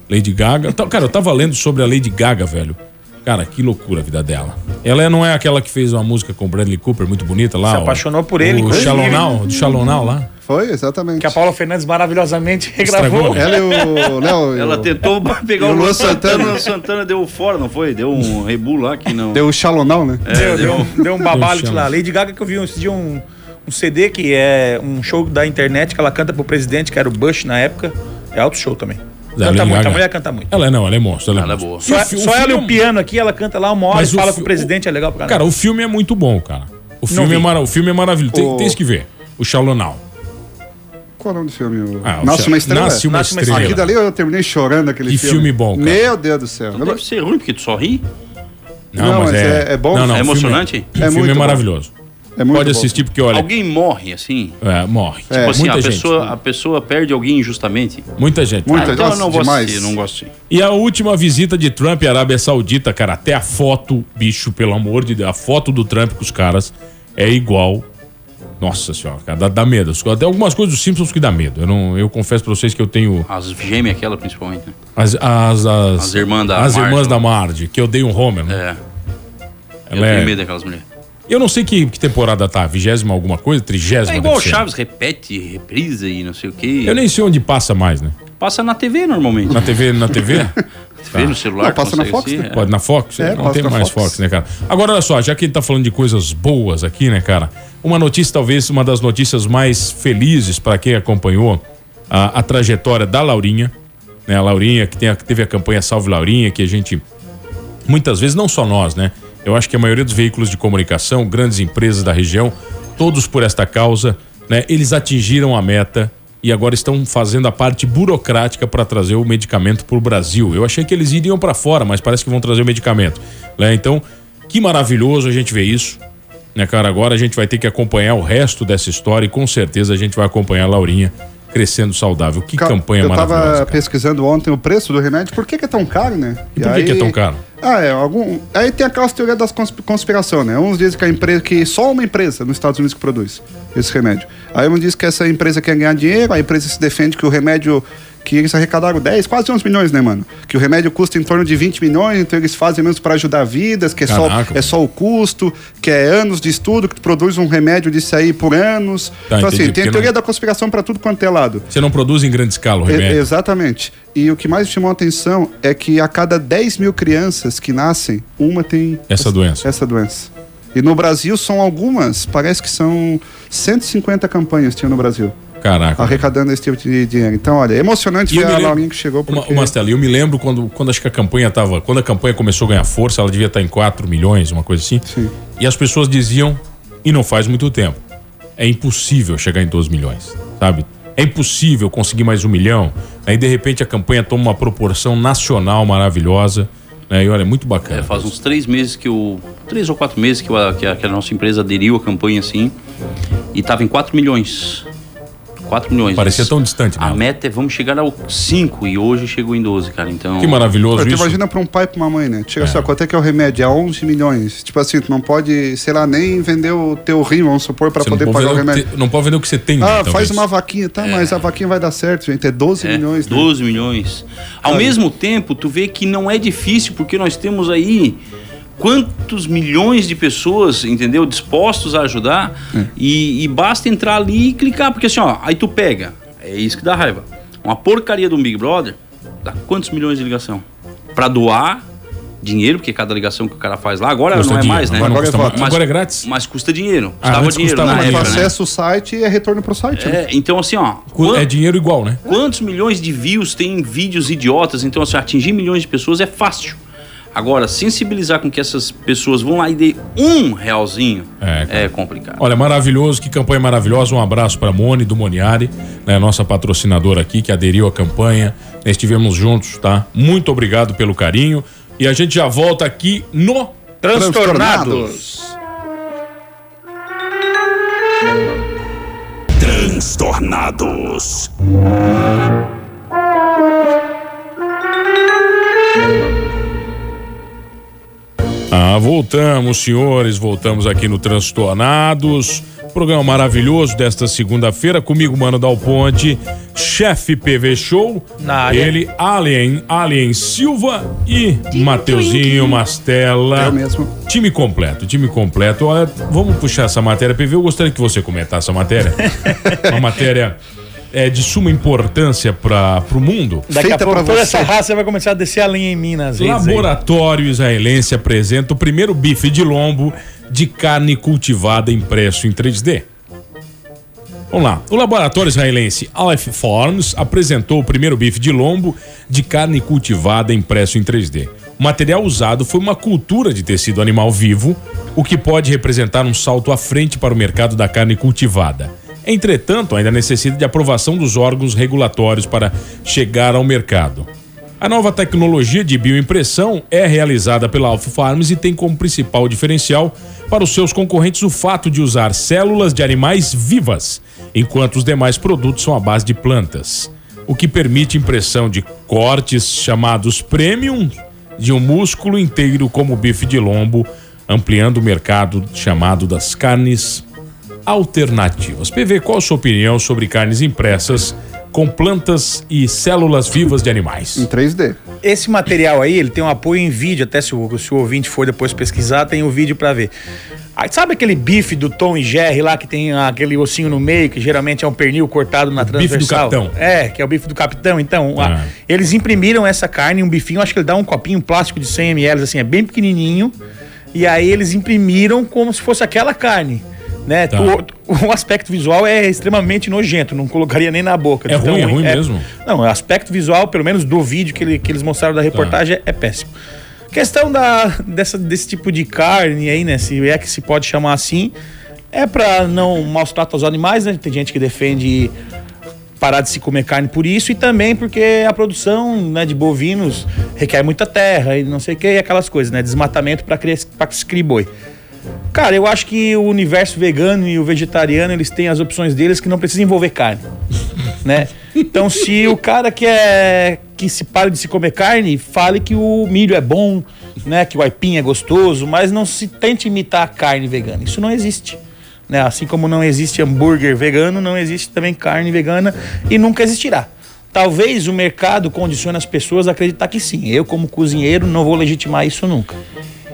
Speaker 6: Lady Gaga. Tá, Cara, eu tava lendo sobre a Lady Gaga, velho. Cara, que loucura a vida dela. Ela é- não é aquela que fez uma música com o Bradley Cooper muito bonita lá?
Speaker 1: Se
Speaker 6: ó.
Speaker 1: apaixonou por ele,
Speaker 6: O Now, do Shallow Now lá.
Speaker 3: Foi, exatamente.
Speaker 1: Que a Paula Fernandes maravilhosamente
Speaker 6: Estragou,
Speaker 1: regravou.
Speaker 6: né?
Speaker 3: Ela e o Léo.
Speaker 7: Ela
Speaker 3: o-
Speaker 7: tentou pegar o Luan Santana.
Speaker 3: Santana.
Speaker 7: O Luan Santana deu fora, não foi? Deu um rebu lá que não.
Speaker 3: Deu o Shalonal, né?
Speaker 1: Deu, deu, um- deu um babalho lá. Lady Gaga que eu vi esse dia um, um CD que é um show da internet que ela canta pro presidente, que era o Bush na época. É alto show também.
Speaker 6: Da
Speaker 1: Canta
Speaker 6: Lady
Speaker 1: muito,
Speaker 6: Gaga.
Speaker 1: a mulher canta muito.
Speaker 6: Ela é não, ela é monstro. Ela é,
Speaker 7: Ela é
Speaker 6: monstro.
Speaker 7: boa.
Speaker 1: Só, só ela e
Speaker 6: filme-
Speaker 1: o piano aqui, ela canta lá uma hora
Speaker 6: Mas
Speaker 1: e fala
Speaker 6: fi-
Speaker 1: com o presidente, é legal pra
Speaker 6: Cara,
Speaker 1: caramba.
Speaker 6: o filme é muito bom, cara. O filme, é, mara- o filme é maravilhoso. Tem,
Speaker 3: O-
Speaker 6: tem que ver. O Shallow Now.
Speaker 3: Qual é o nome do filme?
Speaker 6: Ah,
Speaker 3: Nasce uma estrela.
Speaker 6: Nasce uma estrela.
Speaker 3: Aqui dali eu terminei chorando aquele
Speaker 6: Que
Speaker 3: filme.
Speaker 6: filme bom, cara.
Speaker 3: Meu Deus do céu.
Speaker 7: Deve ser ruim, porque tu só ri.
Speaker 3: Não, mas é- é bom.
Speaker 6: Não, não,
Speaker 7: É
Speaker 6: o filme
Speaker 7: emocionante?
Speaker 6: O
Speaker 3: É
Speaker 6: filme
Speaker 3: muito
Speaker 6: é
Speaker 3: bom.
Speaker 6: maravilhoso.
Speaker 3: É muito
Speaker 6: Pode
Speaker 3: bom.
Speaker 6: assistir porque, olha,
Speaker 7: Alguém morre, assim.
Speaker 6: é, morre.
Speaker 3: É.
Speaker 7: Tipo assim,
Speaker 6: muita
Speaker 7: a
Speaker 6: gente.
Speaker 7: pessoa, a pessoa perde alguém injustamente.
Speaker 6: Muita gente.
Speaker 3: Muita-
Speaker 7: Ah, então eu não vou
Speaker 3: demais.
Speaker 7: assistir, não gosto
Speaker 6: E a última visita de Trump à Arábia Saudita, cara, até a foto, bicho, pelo amor de Deus, a foto do Trump com os caras é igual. Nossa senhora, cara, dá, dá medo. Até algumas coisas dos Simpsons que dá medo. Eu, não, eu confesso pra vocês que eu tenho
Speaker 7: As gêmeas aquela, principalmente, né?
Speaker 6: as, as, as,
Speaker 7: As irmãs da
Speaker 6: as
Speaker 7: Marge,
Speaker 6: irmãs
Speaker 7: né?
Speaker 6: da Marge, que odeiam Homer, né?
Speaker 7: É. Eu
Speaker 6: Ela é-
Speaker 7: tenho medo daquelas mulheres.
Speaker 6: Eu não sei que, que temporada tá, vigésima alguma coisa, trigésima.
Speaker 7: É igual o. Chaves, repete, reprisa e não sei o quê.
Speaker 6: Eu nem sei onde passa mais, né?
Speaker 7: Passa na TV normalmente.
Speaker 6: Na TV, na TV?
Speaker 7: TV, no celular.
Speaker 3: Não, passa na Fox, né?
Speaker 6: Pode na Fox?
Speaker 3: É,
Speaker 6: não tem mais
Speaker 3: Fox.
Speaker 6: Fox. né, cara? Agora, olha só, já que a gente tá falando de coisas boas aqui, né, cara? Uma notícia, talvez uma das notícias mais felizes para quem acompanhou a, a trajetória da Laurinha, né? A Laurinha, que, tem a- que teve a campanha Salve Laurinha, que a gente muitas vezes, não só nós, né? Eu acho que a maioria dos veículos de comunicação, grandes empresas da região, todos por esta causa, né? Eles atingiram a meta e agora estão fazendo a parte burocrática para trazer o medicamento para o Brasil. Eu achei que eles iriam para fora, mas parece que vão trazer o medicamento, né? Então, que maravilhoso a gente ver isso, né, cara? Agora a gente vai ter que acompanhar o resto dessa história e com certeza a gente vai acompanhar a Laurinha crescendo saudável. Que
Speaker 3: Ca-
Speaker 6: campanha
Speaker 3: Eu tava
Speaker 6: maravilhosa. cara.
Speaker 3: pesquisando ontem o preço do remédio, por que, que é tão caro, né?
Speaker 6: E por que, que é tão caro?
Speaker 3: Ah, é, algum. Aí tem aquelas teorias das consp- conspiração, né? Uns dizem que a empresa, que só uma empresa nos Estados Unidos que produz esse remédio. Aí um diz que essa empresa quer ganhar dinheiro, a empresa se defende que o remédio. Que eles arrecadaram 10, quase 11 milhões, né, mano? Que o remédio custa em torno de 20 milhões, então eles fazem mesmo para ajudar vidas, que é só, é só o custo, que é anos de estudo, que tu produz um remédio disso aí por anos.
Speaker 6: Tá,
Speaker 3: então,
Speaker 6: entendi,
Speaker 3: assim, tem a teoria
Speaker 6: não-
Speaker 3: da conspiração para tudo quanto é lado.
Speaker 6: Você não produz em grande escala o remédio?
Speaker 3: exatamente. E o que mais chamou a atenção é que a cada 10 mil crianças que nascem, uma tem
Speaker 6: Essa doença.
Speaker 3: Essa doença. E no Brasil são algumas, parece que são 150 campanhas tinha no Brasil,
Speaker 6: Caraca.
Speaker 3: arrecadando esse tipo de dinheiro. Então, olha, é emocionante
Speaker 6: E eu
Speaker 3: ver a
Speaker 6: lembro-
Speaker 3: Laurinha que chegou
Speaker 6: Uma,
Speaker 3: porque...
Speaker 6: uma Stella, eu me lembro quando, quando acho que a campanha tava. Quando a campanha começou a ganhar força, ela devia estar em 4 milhões, uma coisa assim.
Speaker 3: Sim.
Speaker 6: E as pessoas diziam, e não faz muito tempo, é impossível chegar em 12 milhões, sabe? É impossível conseguir mais um milhão. Aí, de repente, a campanha toma uma proporção nacional maravilhosa. Né? E olha, é muito bacana.
Speaker 7: É, faz uns três meses que o. Três ou quatro meses que, que a, que a nossa empresa aderiu à campanha assim. E tava em 4 milhões. 4 milhões.
Speaker 6: Parecia tão distante,
Speaker 7: A
Speaker 6: né?
Speaker 7: meta é vamos chegar ao 5 e hoje chegou em 12, cara. Então.
Speaker 6: Que maravilhoso
Speaker 3: Tu
Speaker 6: isso.
Speaker 3: imagina pra um pai e pra uma mãe, né? Chega assim, ó, quanto é que é o remédio? É 11 milhões. Tipo assim, tu não pode, sei lá, nem vender o teu rim, vamos supor, pra
Speaker 6: Você
Speaker 3: poder pagar o remédio.
Speaker 6: te- não pode vender o que você tem. né,
Speaker 3: Ah, faz uma vaquinha, tá? Mas a vaquinha vai dar certo, gente. É 12
Speaker 7: É,
Speaker 3: milhões. né?
Speaker 7: 12 milhões. Ao mesmo tempo, tu vê que não é difícil, porque nós temos aí quantos milhões de pessoas, entendeu? Dispostos a ajudar.
Speaker 3: É.
Speaker 7: E, e basta entrar ali e clicar, porque assim, ó, aí tu pega. É isso que dá raiva. Uma porcaria de um Big Brother dá quantos milhões de ligação? Pra doar dinheiro, porque cada ligação que o cara faz lá, agora
Speaker 6: Custa
Speaker 7: não é
Speaker 6: dinheiro,
Speaker 7: mais, né?
Speaker 6: Agora, não
Speaker 3: Agora
Speaker 6: custa
Speaker 3: é
Speaker 6: mais.
Speaker 3: voto.
Speaker 6: Agora é grátis?
Speaker 7: Mas custa dinheiro.
Speaker 6: Ah,
Speaker 7: Custava
Speaker 6: antes
Speaker 7: dinheiro
Speaker 6: custava
Speaker 7: na
Speaker 3: Mas
Speaker 7: época, né?
Speaker 3: acessa o site e é retorno pro site. né?
Speaker 7: É, então assim, ó.
Speaker 6: Cu-
Speaker 7: quan-
Speaker 6: É dinheiro igual, né?
Speaker 7: Quantos milhões de views tem em vídeos idiotas? Então, assim, atingir milhões de pessoas é fácil. Agora, sensibilizar com que essas pessoas vão lá e dê um realzinho
Speaker 6: É,
Speaker 7: é, complicado.
Speaker 6: Olha, maravilhoso, que campanha maravilhosa. Um abraço para Mone do Moniari, né, nossa patrocinadora aqui, que aderiu à campanha. Estivemos juntos, tá? Muito obrigado pelo carinho. E a gente já volta aqui no
Speaker 1: Transtornados.
Speaker 8: Transtornados.
Speaker 6: Ah, voltamos, senhores, voltamos aqui no Transtornados. Programa maravilhoso desta segunda-feira, comigo, Mano Dal Ponte, chefe PV Show, ele, Alien, Alien Silva e Mateuzinho Mastella.
Speaker 3: Eu mesmo.
Speaker 6: Time completo, time completo. Olha, vamos puxar essa matéria, PV. Eu gostaria que você comentasse essa matéria. Uma matéria é, de suma importância para o mundo.
Speaker 1: Daqui
Speaker 3: Feita
Speaker 1: a pouco toda
Speaker 3: você.
Speaker 1: essa raça vai começar a descer a linha em mim nas redes. aí.
Speaker 6: Laboratório israelense apresenta o primeiro bife de lombo de carne cultivada impresso em 3D. Vamos lá. O laboratório israelense Aleph Farms apresentou o primeiro bife de lombo de carne cultivada impresso em 3D. O material usado foi uma cultura de tecido animal vivo, o que pode representar um salto à frente para o mercado da carne cultivada. Entretanto, ainda necessita de aprovação dos órgãos regulatórios para chegar ao mercado. A nova tecnologia de bioimpressão é realizada pela Alpha Farms e tem como principal diferencial para os seus concorrentes o fato de usar células de animais vivas, enquanto os demais produtos são à base de plantas, o que permite impressão de cortes chamados premium de um músculo inteiro como o bife de lombo, ampliando o mercado chamado das carnes alternativas. PV, qual a sua opinião sobre carnes impressas com plantas e células vivas de animais?
Speaker 3: Em 3D.
Speaker 1: Esse material aí, ele tem um apoio em vídeo, até se o, se o ouvinte for depois pesquisar, tem o vídeo pra ver. Aí, sabe aquele bife do Tom e Jerry lá que tem aquele ossinho no meio, que geralmente é um pernil cortado na
Speaker 6: bife do
Speaker 1: transversal?
Speaker 6: capitão.
Speaker 1: É, que é o bife do capitão. Então, a-
Speaker 6: Ah.
Speaker 1: eles imprimiram essa carne, um bifinho, acho que ele dá um copinho plástico de 100 ml, assim, é bem pequenininho. E aí eles imprimiram como se fosse aquela carne. Né?
Speaker 6: Tá.
Speaker 1: Tu- o aspecto visual é extremamente nojento, não colocaria nem na boca.
Speaker 6: É ruim, é ruim mesmo?
Speaker 1: Não, o aspecto visual, pelo menos do vídeo que, ele- que eles mostraram da reportagem, é, é péssimo. Questão da, dessa, desse tipo de carne aí, né? Se é que se pode chamar assim, é pra não maus tratos aos animais, né? Tem gente que defende parar de se comer carne por isso e também porque a produção né, de bovinos requer muita terra e não sei o que, e aquelas coisas, né? Desmatamento para criar boi. Cara, eu acho que o universo vegano e o vegetariano, eles têm as opções deles que não precisam envolver carne. né? Então, se o cara quer que se pare de se comer carne, fale que o milho é bom, né? Que o aipim é gostoso, mas não se tente imitar a carne vegana. Isso não existe. Né? Assim como não existe hambúrguer vegano, não existe também carne vegana e nunca existirá. Talvez o mercado condicione as pessoas a acreditar que sim. Eu, como cozinheiro, não vou legitimar isso nunca.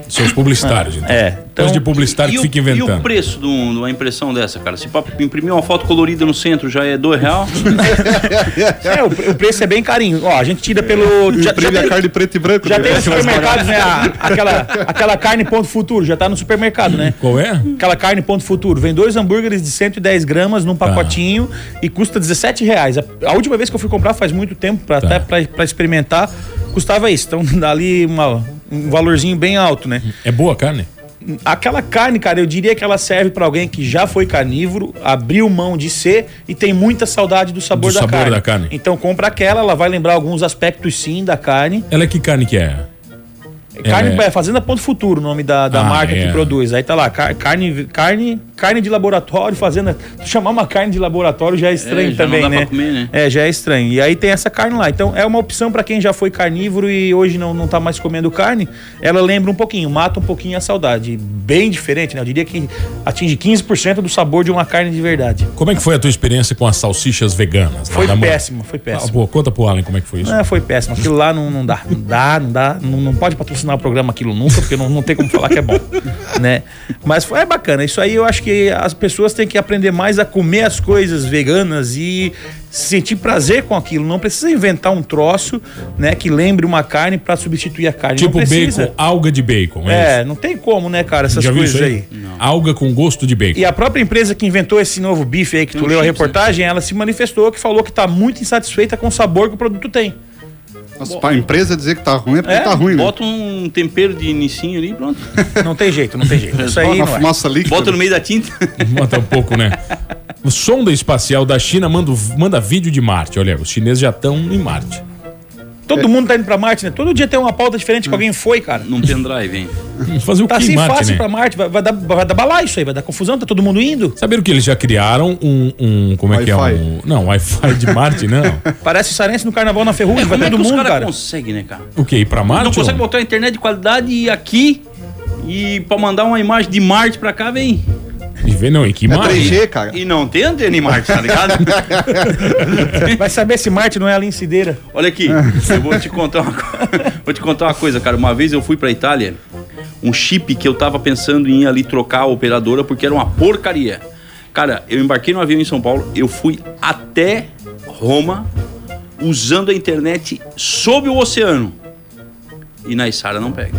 Speaker 6: São os publicitários, então.
Speaker 1: É, então-
Speaker 6: Coisa de publicitário
Speaker 7: E
Speaker 6: que
Speaker 7: o,
Speaker 6: fica
Speaker 7: e o
Speaker 6: inventando.
Speaker 7: preço de, um- de uma impressão dessa, cara? Se imprimir uma foto colorida no centro já é dois real,
Speaker 1: É, o, o preço é bem carinho. Ó, a gente tira pelo. Já, já
Speaker 3: Imprime a
Speaker 1: tem,
Speaker 3: carne preto e branco.
Speaker 1: já
Speaker 3: né?
Speaker 1: tem nos supermercados, né? a- aquela, aquela carne ponto futuro, já tá no supermercado, né?
Speaker 6: Qual é?
Speaker 1: Aquela carne ponto futuro. Vem dois hambúrgueres de 110 gramas num pacotinho e custa 17 reais. A, a última vez que eu fui comprar faz muito tempo, pra,
Speaker 6: Tá.
Speaker 1: até pra, pra experimentar, custava isso. Então dá ali uma- um valorzinho bem alto, né?
Speaker 6: É boa a carne?
Speaker 1: Aquela carne, cara, eu diria que ela serve pra alguém que já foi carnívoro, abriu mão de ser e tem muita saudade do sabor,
Speaker 6: Do
Speaker 1: da,
Speaker 6: sabor
Speaker 1: carne.
Speaker 6: da carne.
Speaker 1: Então compra aquela, ela vai lembrar alguns aspectos sim da carne.
Speaker 6: Ela é que carne que é?
Speaker 1: Carne
Speaker 6: É.
Speaker 1: é Fazenda Ponto Futuro, o nome da, da
Speaker 6: Ah,
Speaker 1: marca
Speaker 6: é.
Speaker 1: que produz. Aí tá lá, car- carne, carne, carne de laboratório, fazenda. Chamar uma carne de laboratório já é estranho
Speaker 7: É, já não
Speaker 1: também,
Speaker 7: dá
Speaker 1: né?
Speaker 7: pra comer, né?
Speaker 1: É, já é estranho. E aí tem essa carne lá. Então é uma opção pra quem já foi carnívoro e hoje não, não tá mais comendo carne. Ela lembra um pouquinho, mata um pouquinho a saudade. Bem diferente, né? Eu diria que atinge 15% do sabor de uma carne de verdade.
Speaker 6: Como é que foi a tua experiência com as salsichas veganas? lá
Speaker 1: Foi
Speaker 6: da
Speaker 1: péssimo, foi
Speaker 6: Ah,
Speaker 1: péssimo.
Speaker 6: pô, conta pro Allen como é que foi isso.
Speaker 1: Ah, foi péssimo. Aquilo lá não, não dá. Não dá, não dá. Não, não pode patrocinar o programa aquilo nunca, porque não, não tem como falar que é bom. né? Mas foi é bacana. Isso aí eu acho que as pessoas têm que aprender mais a comer as coisas veganas e sentir prazer com aquilo. Não precisa inventar um troço né, que lembre uma carne para substituir a carne.
Speaker 6: tipo bacon, alga de bacon. É,
Speaker 1: É,
Speaker 6: isso?
Speaker 1: não tem como, né, cara, essas
Speaker 6: Já
Speaker 1: coisas
Speaker 6: isso
Speaker 1: aí.
Speaker 6: Alga com gosto de bacon.
Speaker 1: E a própria empresa que inventou esse novo bife aí que tu
Speaker 7: Um
Speaker 1: leu a
Speaker 7: chips,
Speaker 1: reportagem, ela se manifestou que falou que tá muito insatisfeita com o sabor que o produto tem.
Speaker 3: Nossa, pra empresa dizer que tá ruim é porque
Speaker 1: É,
Speaker 3: tá ruim, né?
Speaker 7: bota um tempero de inicinho ali e pronto.
Speaker 1: Não tem jeito, não tem jeito. Isso aí
Speaker 3: Uma
Speaker 1: não é.
Speaker 3: fumaça líquida.
Speaker 7: Bota no meio da tinta.
Speaker 6: Bota um pouco, né? O sonda espacial da China manda, manda vídeo de Marte. Olha, os chineses já estão em Marte.
Speaker 1: Todo mundo tá indo pra Marte, né? Todo dia tem uma pauta diferente que alguém foi, cara.
Speaker 7: Num pendrive, hein?
Speaker 6: Fazer o
Speaker 1: Tá
Speaker 6: que em
Speaker 1: assim
Speaker 6: Marte,
Speaker 1: fácil
Speaker 6: né?
Speaker 1: pra Marte, vai, vai dar, vai dar balai isso aí, vai dar confusão, tá todo mundo indo.
Speaker 6: Saberam que eles já criaram um, um como é que é
Speaker 3: Wi-Fi.
Speaker 6: um, não, Wi-Fi de Marte, não.
Speaker 1: Parece sarense no carnaval na ferrugem, vai
Speaker 7: Como é que
Speaker 1: todo
Speaker 7: os
Speaker 1: mundo,
Speaker 7: caras
Speaker 1: cara.
Speaker 7: conseguem, né, cara?
Speaker 6: O quê? Ir pra Marte?
Speaker 7: Não consegue
Speaker 6: ou-
Speaker 7: botar uma internet de qualidade aqui e pra mandar uma imagem de Marte pra cá, vem.
Speaker 6: E vê, não, em que
Speaker 3: É
Speaker 6: Marte?
Speaker 3: 3G, cara.
Speaker 7: E não tem antena em Marte, tá ligado?
Speaker 1: Vai saber se Marte não é a lincideira.
Speaker 7: Olha aqui, eu vou te contar uma, vou te contar uma coisa, cara. Uma vez eu fui pra Itália, um chip que eu tava pensando em ir ali trocar a operadora porque era uma porcaria. Cara, eu embarquei no avião em São Paulo, eu fui até Roma usando a internet sob o oceano. E na Isara não pega.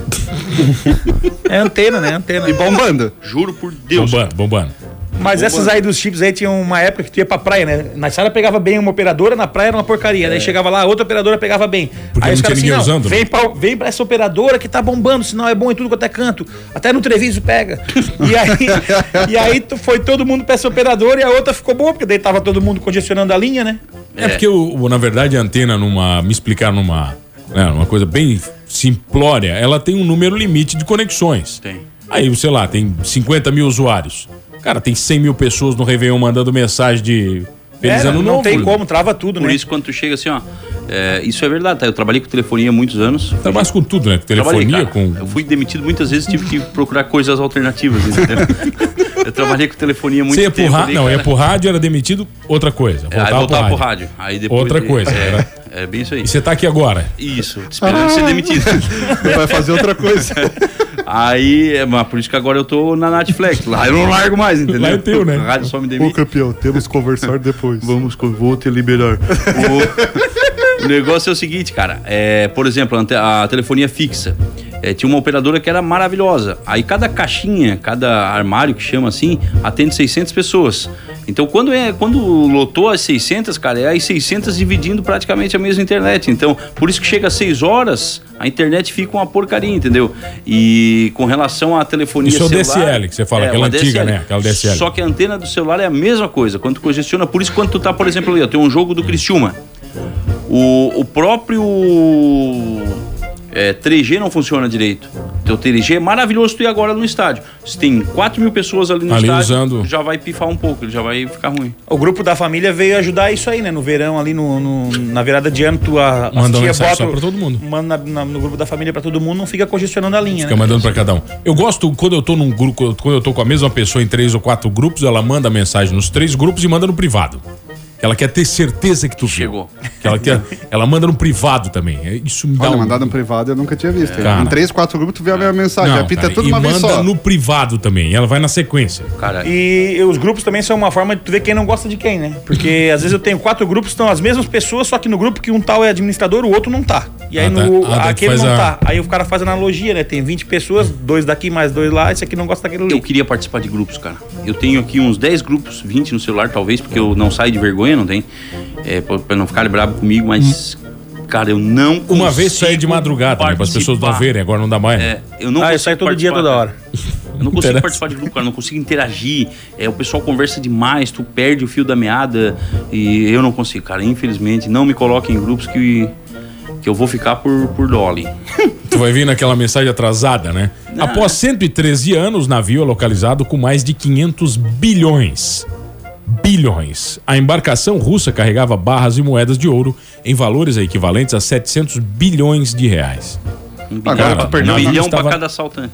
Speaker 1: É antena, né? Antena.
Speaker 3: E bombando.
Speaker 7: Juro por Deus.
Speaker 6: Bombando, bombando.
Speaker 1: Mas essas aí dos chips aí tinha uma época que tu ia pra praia, né? Na sala pegava bem uma operadora, na praia era uma porcaria. Daí chegava lá, outra operadora pegava bem.
Speaker 6: Porque
Speaker 1: aí
Speaker 6: não
Speaker 1: os caras
Speaker 6: tinha
Speaker 1: assim,
Speaker 6: ninguém
Speaker 1: não,
Speaker 6: usando, né?
Speaker 1: vem, pra, vem pra essa operadora que tá bombando, senão é bom em tudo quanto é canto. Até no Treviso pega. e aí, e aí tu- foi todo mundo pra essa operadora e a outra ficou boa, porque daí tava todo mundo congestionando a linha, né?
Speaker 6: É, porque, o, na verdade, a antena, numa. Me explicaram numa. Né, uma coisa bem simplória, ela tem um número limite de conexões.
Speaker 7: Tem.
Speaker 6: Aí, sei lá, tem 50 mil usuários. Cara, tem 100 mil pessoas no Réveillon mandando mensagem de. Feliz
Speaker 1: É,
Speaker 6: ano
Speaker 1: não
Speaker 6: novo.
Speaker 1: tem como, trava tudo,
Speaker 7: Por
Speaker 1: né?
Speaker 7: isso, quando tu chega assim, ó. é, isso é verdade, tá? Eu trabalhei com telefonia há muitos anos.
Speaker 6: Trabalha com tudo, né? Com
Speaker 7: Trabalhei,
Speaker 6: telefonia,
Speaker 7: cara.
Speaker 6: com.
Speaker 7: Eu fui demitido muitas vezes, tive que procurar coisas alternativas, entendeu? eu trabalhei com telefonia há muito
Speaker 6: Você ia pro
Speaker 7: tempo.
Speaker 6: rádio.
Speaker 7: ali,
Speaker 6: Não,
Speaker 7: cara.
Speaker 6: ia pro rádio, era demitido, outra coisa.
Speaker 7: É,
Speaker 6: Voltava,
Speaker 7: aí voltava
Speaker 6: pro
Speaker 7: pro
Speaker 6: rádio.
Speaker 7: rádio. Aí depois
Speaker 6: Outra
Speaker 7: de-
Speaker 6: coisa,
Speaker 7: É,
Speaker 6: era-
Speaker 7: é bem isso aí.
Speaker 6: E você tá aqui agora.
Speaker 7: Isso, esperando ser demitido.
Speaker 3: Vai fazer outra coisa.
Speaker 7: Aí, é, mas por isso que agora eu tô na Netflix. Lá eu não largo mais, entendeu?
Speaker 6: Lá é teu, né?
Speaker 7: A rádio só me
Speaker 3: Ô,
Speaker 7: demite.
Speaker 3: campeão, temos que conversar depois.
Speaker 7: Vamos, co- vou te liberar. o, o negócio é o seguinte, cara. É, por exemplo, a telefonia fixa. É, tinha uma operadora que era maravilhosa. Aí cada caixinha, cada armário que chama assim, atende 600 pessoas. Então quando é quando lotou as 600, cara, é as 600 dividindo praticamente a mesma internet. Então, por isso que chega às 6 horas, a internet fica uma porcaria, entendeu? E com relação à telefonia
Speaker 6: Isso é o
Speaker 7: celular,
Speaker 6: DSL que você fala, aquela
Speaker 7: uma
Speaker 6: antiga, né? Aquela DSL.
Speaker 7: Só que a antena do celular é a mesma coisa. Quando congestiona, por isso quando tu tá, por exemplo, ali, ó, tem um jogo do Criciúma. O, o próprio É, 3G não funciona direito. Teu 3G é maravilhoso tu ir agora no estádio. Se tem 4 mil pessoas ali no
Speaker 6: Ali
Speaker 7: estádio,
Speaker 6: usando.
Speaker 7: já vai pifar um pouco, ele já vai ficar ruim.
Speaker 1: O grupo da família veio ajudar isso aí, né? No verão, ali no, no- na virada de ano, tu a,
Speaker 6: Manda
Speaker 1: as tia
Speaker 6: mensagem só
Speaker 1: bota
Speaker 6: pra todo mundo.
Speaker 1: Manda na- na- no grupo da família pra todo mundo, não fica congestionando a linha,
Speaker 6: Fica
Speaker 1: né?
Speaker 6: mandando pra cada um. Eu gosto quando eu tô num grupo, quando eu tô com a mesma pessoa em três ou quatro grupos, ela manda mensagem nos três grupos e manda no privado. Ela quer ter certeza que tu viu.
Speaker 7: Chegou.
Speaker 6: Que ela quer, ela manda no privado também. É, Isso me dá
Speaker 3: Olha,
Speaker 6: um...
Speaker 3: mandado no privado eu nunca tinha visto.
Speaker 6: Cara.
Speaker 3: Em três, quatro grupos tu vê a mesma mensagem.
Speaker 6: Não,
Speaker 3: Apita
Speaker 6: cara,
Speaker 3: tudo
Speaker 6: e
Speaker 3: uma vez
Speaker 6: manda
Speaker 3: só.
Speaker 6: no privado também. Ela vai na sequência.
Speaker 7: Cara,
Speaker 1: E os grupos também são uma forma de tu ver quem não gosta de quem, né? Porque às vezes eu tenho quatro grupos, estão as mesmas pessoas, só que no grupo que um tal é administrador, o outro não tá. E aí
Speaker 6: Ah, tá.
Speaker 1: no,
Speaker 6: Ah, tu
Speaker 1: aquele não
Speaker 6: a-
Speaker 1: tá. Aí o cara faz analogia, né? Tem 20 pessoas, dois daqui mais dois lá, esse aqui não gosta daquele ali.
Speaker 7: Eu queria participar de grupos, cara. Eu tenho aqui uns 10 grupos, 20 no celular, talvez, porque eu não saio de vergonha, não tem. É, pra, não ficarem bravo comigo, mas. Cara, eu não consigo.
Speaker 6: Uma vez sair de madrugada, né? Para as pessoas não verem, agora não dá mais.
Speaker 7: É, eu não
Speaker 1: Ah, eu saio todo dia, toda hora.
Speaker 7: Eu não consigo
Speaker 6: Interessa.
Speaker 7: participar de grupo, cara. Não consigo interagir. É, o pessoal conversa demais, tu perde o fio da meada. E eu não consigo, cara. Infelizmente, não me coloque em grupos que, que eu vou ficar por, por Dolly.
Speaker 6: Tu vai vir naquela mensagem atrasada, né? Após 113 anos, navio é localizado com mais de 500 bilhões. Bilhões. A embarcação russa carregava barras e moedas de ouro em valores equivalentes a 700 bilhões de reais.
Speaker 7: Um
Speaker 3: Agora
Speaker 7: bilhão,
Speaker 3: tu perdeu
Speaker 7: um bilhão
Speaker 6: estava-
Speaker 7: pra cada assaltante.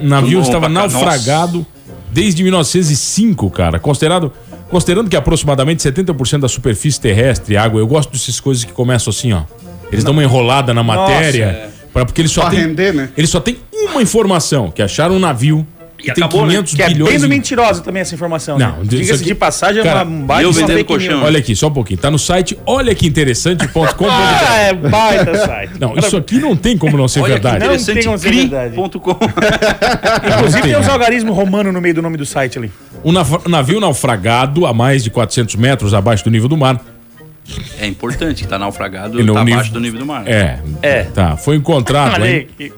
Speaker 6: O navio estava
Speaker 7: nossa.
Speaker 6: naufragado desde 1905, cara. Considerado, considerando que aproximadamente 70% da superfície terrestre é água, eu gosto dessas coisas que começam assim, ó. Eles dão uma enrolada na matéria,
Speaker 1: é.
Speaker 6: pra, porque eles só
Speaker 3: Pra
Speaker 6: tem,
Speaker 3: render, né?
Speaker 6: Eles só tem uma informação, que acharam um navio
Speaker 7: E
Speaker 6: tem
Speaker 7: acabou, né?
Speaker 6: 500
Speaker 1: Que é
Speaker 6: bilhões.
Speaker 1: bem mentirosa também essa informação.
Speaker 6: Não,
Speaker 1: né? Diga-se
Speaker 6: aqui-
Speaker 1: de passagem,
Speaker 6: Cara,
Speaker 1: é uma baita
Speaker 7: vendendo colchão.
Speaker 6: Olha aqui, só um pouquinho. Tá no site olha que interessante.com.br.
Speaker 1: Ah, é baita site.
Speaker 6: Não, isso aqui não tem como não ser
Speaker 7: Olha
Speaker 6: verdade.
Speaker 7: que
Speaker 1: Não tem como ser verdade. Inclusive
Speaker 6: tem,
Speaker 1: tem uns
Speaker 6: né?
Speaker 1: algarismos romanos no meio do nome do site ali.
Speaker 6: O nav- navio naufragado a mais de 400 metros abaixo do nível do mar.
Speaker 7: É importante, tá naufragado,
Speaker 6: E
Speaker 7: tá
Speaker 6: nível-
Speaker 7: abaixo do nível do mar.
Speaker 6: É.
Speaker 1: É.
Speaker 6: Tá, foi encontrado.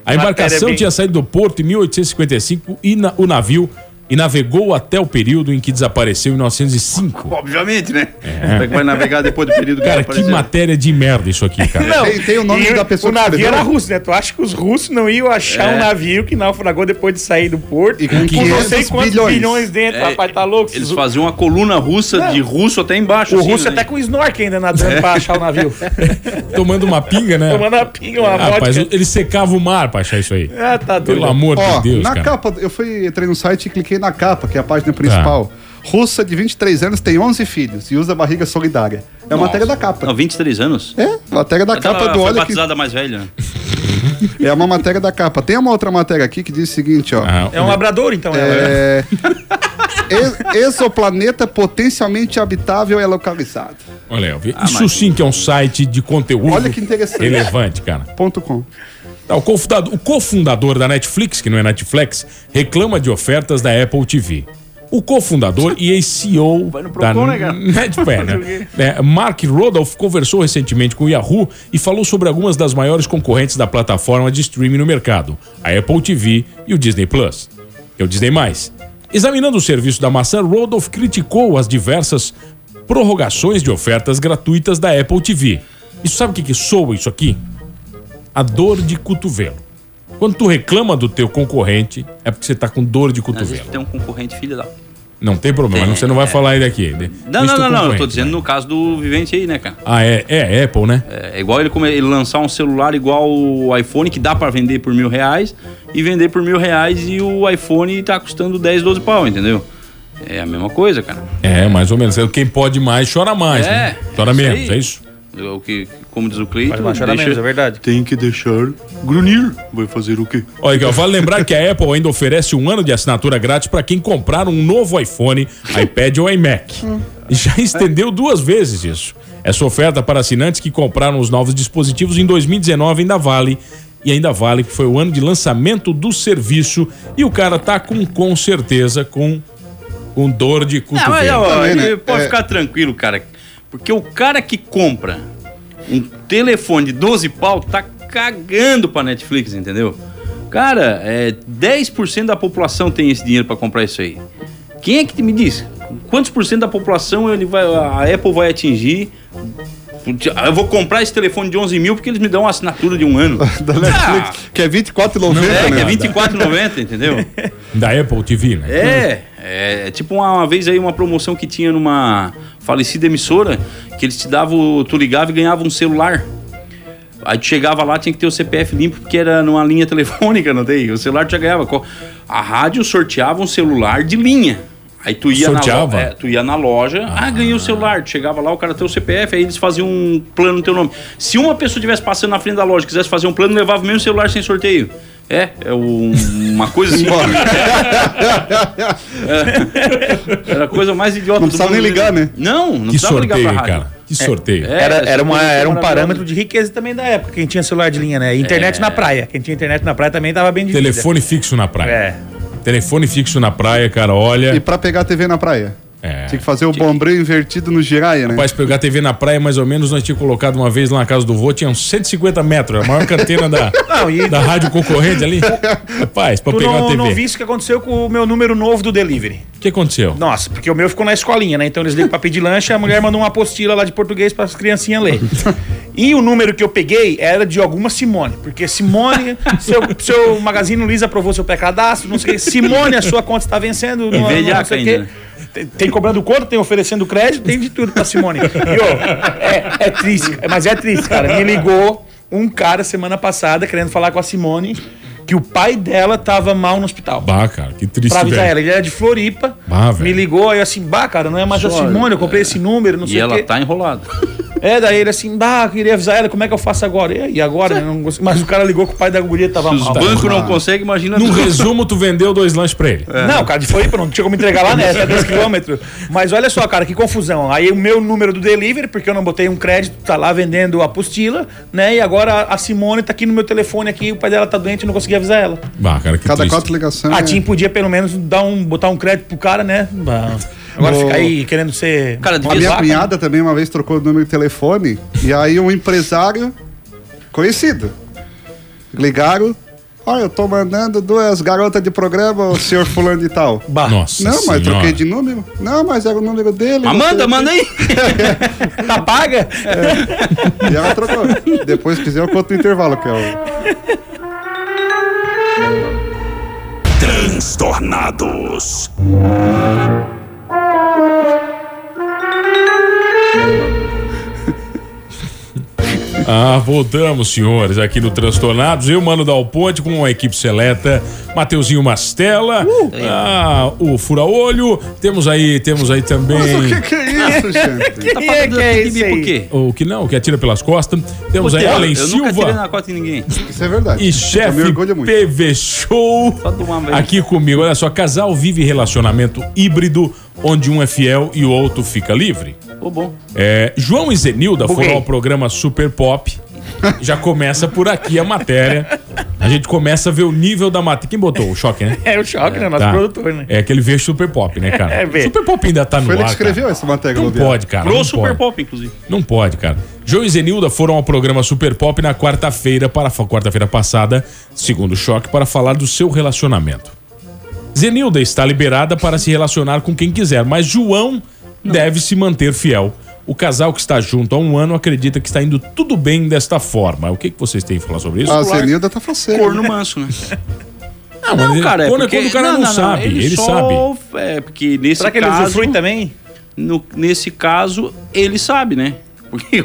Speaker 6: A embarcação
Speaker 1: bem-
Speaker 6: tinha saído do porto em 1855 e na- o navio e navegou até o período em que desapareceu em 1905.
Speaker 7: Obviamente, né? É que vai navegar depois do período
Speaker 6: Cara,
Speaker 7: ele
Speaker 6: que matéria de merda isso aqui, cara.
Speaker 3: Tem- tem o nome
Speaker 1: e
Speaker 3: da pessoa
Speaker 1: O
Speaker 3: que
Speaker 1: navio
Speaker 3: escreveu?
Speaker 1: era russo, né? Tu acha que os russos não iam achar
Speaker 7: É.
Speaker 1: um navio que naufragou depois de sair do porto?
Speaker 3: E com
Speaker 1: não sei
Speaker 3: 500
Speaker 1: quantos
Speaker 3: bilhões.
Speaker 1: bilhões, dentro,
Speaker 7: É,
Speaker 1: rapaz, tá louco?
Speaker 7: Eles faziam uma coluna russa
Speaker 1: Não.
Speaker 7: de russo até embaixo.
Speaker 1: O
Speaker 7: assim,
Speaker 1: russo
Speaker 7: né?
Speaker 1: até com snorkel ainda nadando pra achar o navio.
Speaker 6: Tomando uma pinga, né?
Speaker 1: Tomando a pinga, uma
Speaker 6: Rapaz,
Speaker 1: vodka.
Speaker 6: ele secava o mar pra achar isso aí.
Speaker 1: Ah, tá doido.
Speaker 6: Pelo amor
Speaker 3: Ó,
Speaker 6: de Deus,
Speaker 3: na
Speaker 6: cara.
Speaker 3: capa, eu fui, entrei no site e cliquei na capa, que é a página principal. Russa de 23 anos tem 11 filhos e usa barriga solidária. É a
Speaker 7: Nossa.
Speaker 3: matéria da capa.
Speaker 7: Não, 23 anos?
Speaker 3: É, matéria da
Speaker 7: Ela
Speaker 3: capa do
Speaker 7: foi
Speaker 3: Olha que
Speaker 7: mais velha.
Speaker 3: É uma matéria da capa. Tem uma outra matéria aqui que diz o seguinte, ó.
Speaker 6: Ah,
Speaker 1: É um labrador, então. ela, né?
Speaker 3: É... ex- Exoplaneta potencialmente habitável é localizado.
Speaker 6: Olha, vi- isso sim que é um site de conteúdo
Speaker 3: Olha que interessante.
Speaker 6: relevante, cara.
Speaker 3: Ponto com.
Speaker 6: Tá, o, cofundador, o cofundador da Netflix, que não é Netflix, reclama de ofertas da Apple TV. O cofundador e ex-CEO da
Speaker 7: Procon, né?
Speaker 6: Netflix, né? É, Mark Rodolph conversou recentemente com o Yahoo e falou sobre algumas das maiores concorrentes da plataforma de streaming no mercado, a Apple TV e o Disney Plus, é o Disney+. Examinando o serviço da maçã, Rodolph criticou as diversas prorrogações de ofertas gratuitas da Apple TV. Isso sabe o que, que soa isso aqui? A dor de cotovelo. Quando tu reclama do teu concorrente, é porque você tá com dor de
Speaker 7: Às vezes
Speaker 6: cotovelo.
Speaker 7: tem um concorrente filho da.
Speaker 6: Não tem problema,
Speaker 7: Tem,
Speaker 6: você não vai
Speaker 7: é.
Speaker 6: falar ele aqui. né?
Speaker 7: Não, não, não, não. Eu tô dizendo
Speaker 6: vai.
Speaker 7: no caso do vivente aí, né, cara?
Speaker 6: Ah, é, é Apple, né?
Speaker 7: É igual ele, ele lançar um celular igual o iPhone, que dá pra vender por mil reais, e vender por mil reais e o iPhone tá custando 10, 12 pau, entendeu? É a mesma coisa, cara.
Speaker 6: É, mais ou menos. Quem pode mais, chora mais,
Speaker 7: É,
Speaker 6: né? Chora menos, é isso?
Speaker 7: O que, como diz o Cleiton,
Speaker 1: chorar menos, é verdade.
Speaker 7: tem que deixar grunir. Vai fazer o quê?
Speaker 6: Olha aqui, ó, vale lembrar que a Apple ainda oferece um ano de assinatura grátis para quem comprar um novo iPhone, iPad ou iMac. Já estendeu duas vezes isso. Essa oferta para assinantes que compraram os novos dispositivos em 2019 ainda vale. E ainda vale que foi o ano de lançamento do serviço. E o cara tá com, com certeza, com, com dor de
Speaker 7: Não, mas,
Speaker 6: cotovelo.
Speaker 7: ó,
Speaker 3: Também, né?
Speaker 7: ele pode
Speaker 3: É.
Speaker 7: ficar tranquilo, cara. Porque o cara que compra um telefone de 12 pau tá cagando pra Netflix, entendeu? Cara, é, 10% da população tem esse dinheiro pra comprar isso aí. Quem é que me diz? Quantos por cento da população ele vai, a Apple vai atingir Eu vou comprar esse telefone de 11 mil porque eles me dão uma assinatura de um ano.
Speaker 3: Da Netflix, que é R$24,90,
Speaker 7: É, que
Speaker 3: né?
Speaker 7: é 24,90, entendeu?
Speaker 6: Da Apple TV, né?
Speaker 7: É, é, é tipo uma, uma vez aí uma promoção que tinha numa falecida emissora, que eles te davam, tu ligava e ganhava um celular. Aí tu chegava lá, tinha que ter o CPF limpo, porque era numa linha telefônica, não tem? O celular tu já ganhava. A rádio sorteava um celular de linha. Aí tu ia, na,
Speaker 6: Sorteava?
Speaker 7: lo- é, tu ia na loja, ah. ganhei o celular. Tu chegava lá, o cara tem o CPF, aí eles faziam um plano no teu nome. Se uma pessoa estivesse passando na frente da loja, quisesse fazer um plano, levava o mesmo celular sem sorteio. É, é um- uma coisa assim. É. Era a coisa mais idiota
Speaker 3: Não
Speaker 7: do
Speaker 3: precisava nem
Speaker 7: mundo.
Speaker 3: ligar, né?
Speaker 7: Não, não
Speaker 6: Que
Speaker 7: precisava ligar
Speaker 6: sorteio,
Speaker 7: pra rádio.
Speaker 6: cara. Que sorteio.
Speaker 7: É,
Speaker 1: Era,
Speaker 7: essa
Speaker 1: era, uma, era um parâmetro de riqueza também da época, quem tinha celular de linha, né? Internet
Speaker 7: É.
Speaker 1: na praia. Quem tinha internet na praia também tava bem de vida.
Speaker 6: Telefone fixo na praia.
Speaker 1: É.
Speaker 6: Telefone fixo na praia, cara, olha.
Speaker 3: E pra pegar a TV na praia?
Speaker 6: É.
Speaker 3: Tinha que fazer o bombril invertido no giraia, né?
Speaker 6: Rapaz, pegar TV na praia, mais ou menos, nós tínhamos colocado uma vez lá na casa do vô, tinha uns 150 metros, a maior cantena da,
Speaker 1: Não, e-
Speaker 6: da rádio concorrente ali. Rapaz, pra
Speaker 1: Tu
Speaker 6: pegar
Speaker 1: não,
Speaker 6: uma TV.
Speaker 1: não viste o que aconteceu com o meu número novo do delivery.
Speaker 6: O que aconteceu?
Speaker 1: Nossa, porque o meu ficou na escolinha, né? Então eles ligam pra pedir lanche, a mulher mandou uma apostila lá de português para as criancinhas ler. E o número que eu peguei era de alguma Simone, porque Simone, seu, seu Magazine Luiza aprovou seu pré-cadastro, não sei o quê. Simone, a sua conta está vencendo.
Speaker 7: Velhaca
Speaker 1: não sei o
Speaker 7: ainda,
Speaker 1: quê. Tem, tem cobrando conta, tem oferecendo crédito, tem de tudo pra Simone. E, ô, é, é triste, mas é triste, cara. Me ligou um cara semana passada querendo falar com a Simone que o pai dela tava mal no hospital.
Speaker 6: Bah, cara, que triste,
Speaker 1: Pra avisar
Speaker 6: velho.
Speaker 1: ela, ele era de Floripa.
Speaker 6: Ah, velho.
Speaker 1: me ligou, aí eu assim, bah, cara, não é mais a Simone, eu comprei esse número, não
Speaker 7: E
Speaker 1: sei o
Speaker 7: ela
Speaker 1: quê.
Speaker 7: tá enrolada.
Speaker 1: É, daí ele assim, bah, eu queria avisar ela, como é que eu faço agora? E, e agora? né, não consigo- Mas o cara ligou que o pai da guria tava
Speaker 7: Se os bancos não conseguem, imagina tu.
Speaker 6: resumo, tu vendeu dois lanches pra ele.
Speaker 1: Não, cara, de Floripa não tinha como entregar lá, né? Até 10 quilômetros. Mas olha só, cara, que confusão. Aí o meu número do delivery, porque eu não botei um crédito, tá lá vendendo a apostila, né? E agora a Simone tá aqui no meu telefone aqui, o pai dela tá doente e não consegui avisar ela.
Speaker 6: Bah, cara, que
Speaker 3: Cada
Speaker 6: triste.
Speaker 3: quatro ligações.
Speaker 1: A
Speaker 3: né?
Speaker 1: TIM podia pelo menos dar um, botar um crédito pro cara, né? Bah, Agora
Speaker 3: O-
Speaker 1: fica aí querendo ser.
Speaker 7: Cara,
Speaker 3: A minha cunhada também uma vez trocou o número de telefone e aí um empresário conhecido ligaram. Olha, eu tô mandando duas garotas de programa, o senhor fulano de tal.
Speaker 1: Bah.
Speaker 6: Nossa
Speaker 3: Não, mas
Speaker 6: senhora.
Speaker 3: troquei de número. Não, mas era o número dele.
Speaker 7: Amanda,
Speaker 3: o
Speaker 7: manda aí.
Speaker 1: Tá paga?
Speaker 3: E ela trocou. Depois, se quiser, eu conto no intervalo, que é o...
Speaker 8: Transtornados.
Speaker 6: Ah, voltamos, senhores, aqui no Transtornados. Eu, Mano Dal Ponte, com a equipe seleta. Mateuzinho Mastela. ah, o Fura-Olho. Temos aí, temos aí também...
Speaker 3: que é isso, gente?
Speaker 7: Tá
Speaker 1: Quem é que é
Speaker 7: por
Speaker 1: aí?
Speaker 7: quê?
Speaker 6: O que não, o que atira pelas costas. Temos aí Ellen
Speaker 7: tirei
Speaker 6: Silva
Speaker 7: na cota de ninguém.
Speaker 3: Isso é verdade.
Speaker 6: e chefe. PV Show.
Speaker 7: Só de uma vez.
Speaker 6: Aqui comigo, olha só, casal vive relacionamento híbrido, onde um é fiel e o outro fica livre.
Speaker 7: Ô, bom.
Speaker 6: É, João e Zenilda
Speaker 1: Buguei.
Speaker 6: foram ao programa Super Pop. Já começa por aqui a matéria. A gente começa a ver o nível da matéria. Quem botou o choque, né?
Speaker 1: É o choque, né? Nosso
Speaker 6: Tá.
Speaker 1: produtor, né?
Speaker 6: É que ele vê Super Pop, né, cara?
Speaker 1: É, vê.
Speaker 6: Super Pop ainda tá no
Speaker 3: Foi ele
Speaker 6: ar.
Speaker 3: que escreveu
Speaker 6: cara.
Speaker 3: essa matéria,
Speaker 6: Não
Speaker 3: Globiano.
Speaker 6: pode, cara.
Speaker 7: Pro
Speaker 6: não
Speaker 7: Super
Speaker 6: pode.
Speaker 7: Pop, inclusive.
Speaker 6: Não pode, cara. João e Zenilda foram ao programa Super Pop na quarta-feira, para quarta-feira passada, segundo choque, para falar do seu relacionamento. Zenilda está liberada para se relacionar com quem quiser, mas João deve se manter fiel. O casal que está junto há um ano acredita que está indo tudo bem desta forma. O que, que vocês têm a falar sobre isso?
Speaker 3: A Zenilda tá faceira.
Speaker 7: Corno manso, né?
Speaker 6: Ah, mas ele-
Speaker 7: cara, é
Speaker 6: quando,
Speaker 7: porque...
Speaker 6: quando o cara não, sabe, ele,
Speaker 7: só-
Speaker 6: sabe.
Speaker 7: É, porque nesse
Speaker 1: Será que ele
Speaker 7: caso...
Speaker 1: usufrui também?
Speaker 7: no- nesse caso, ele sabe, né? Porque...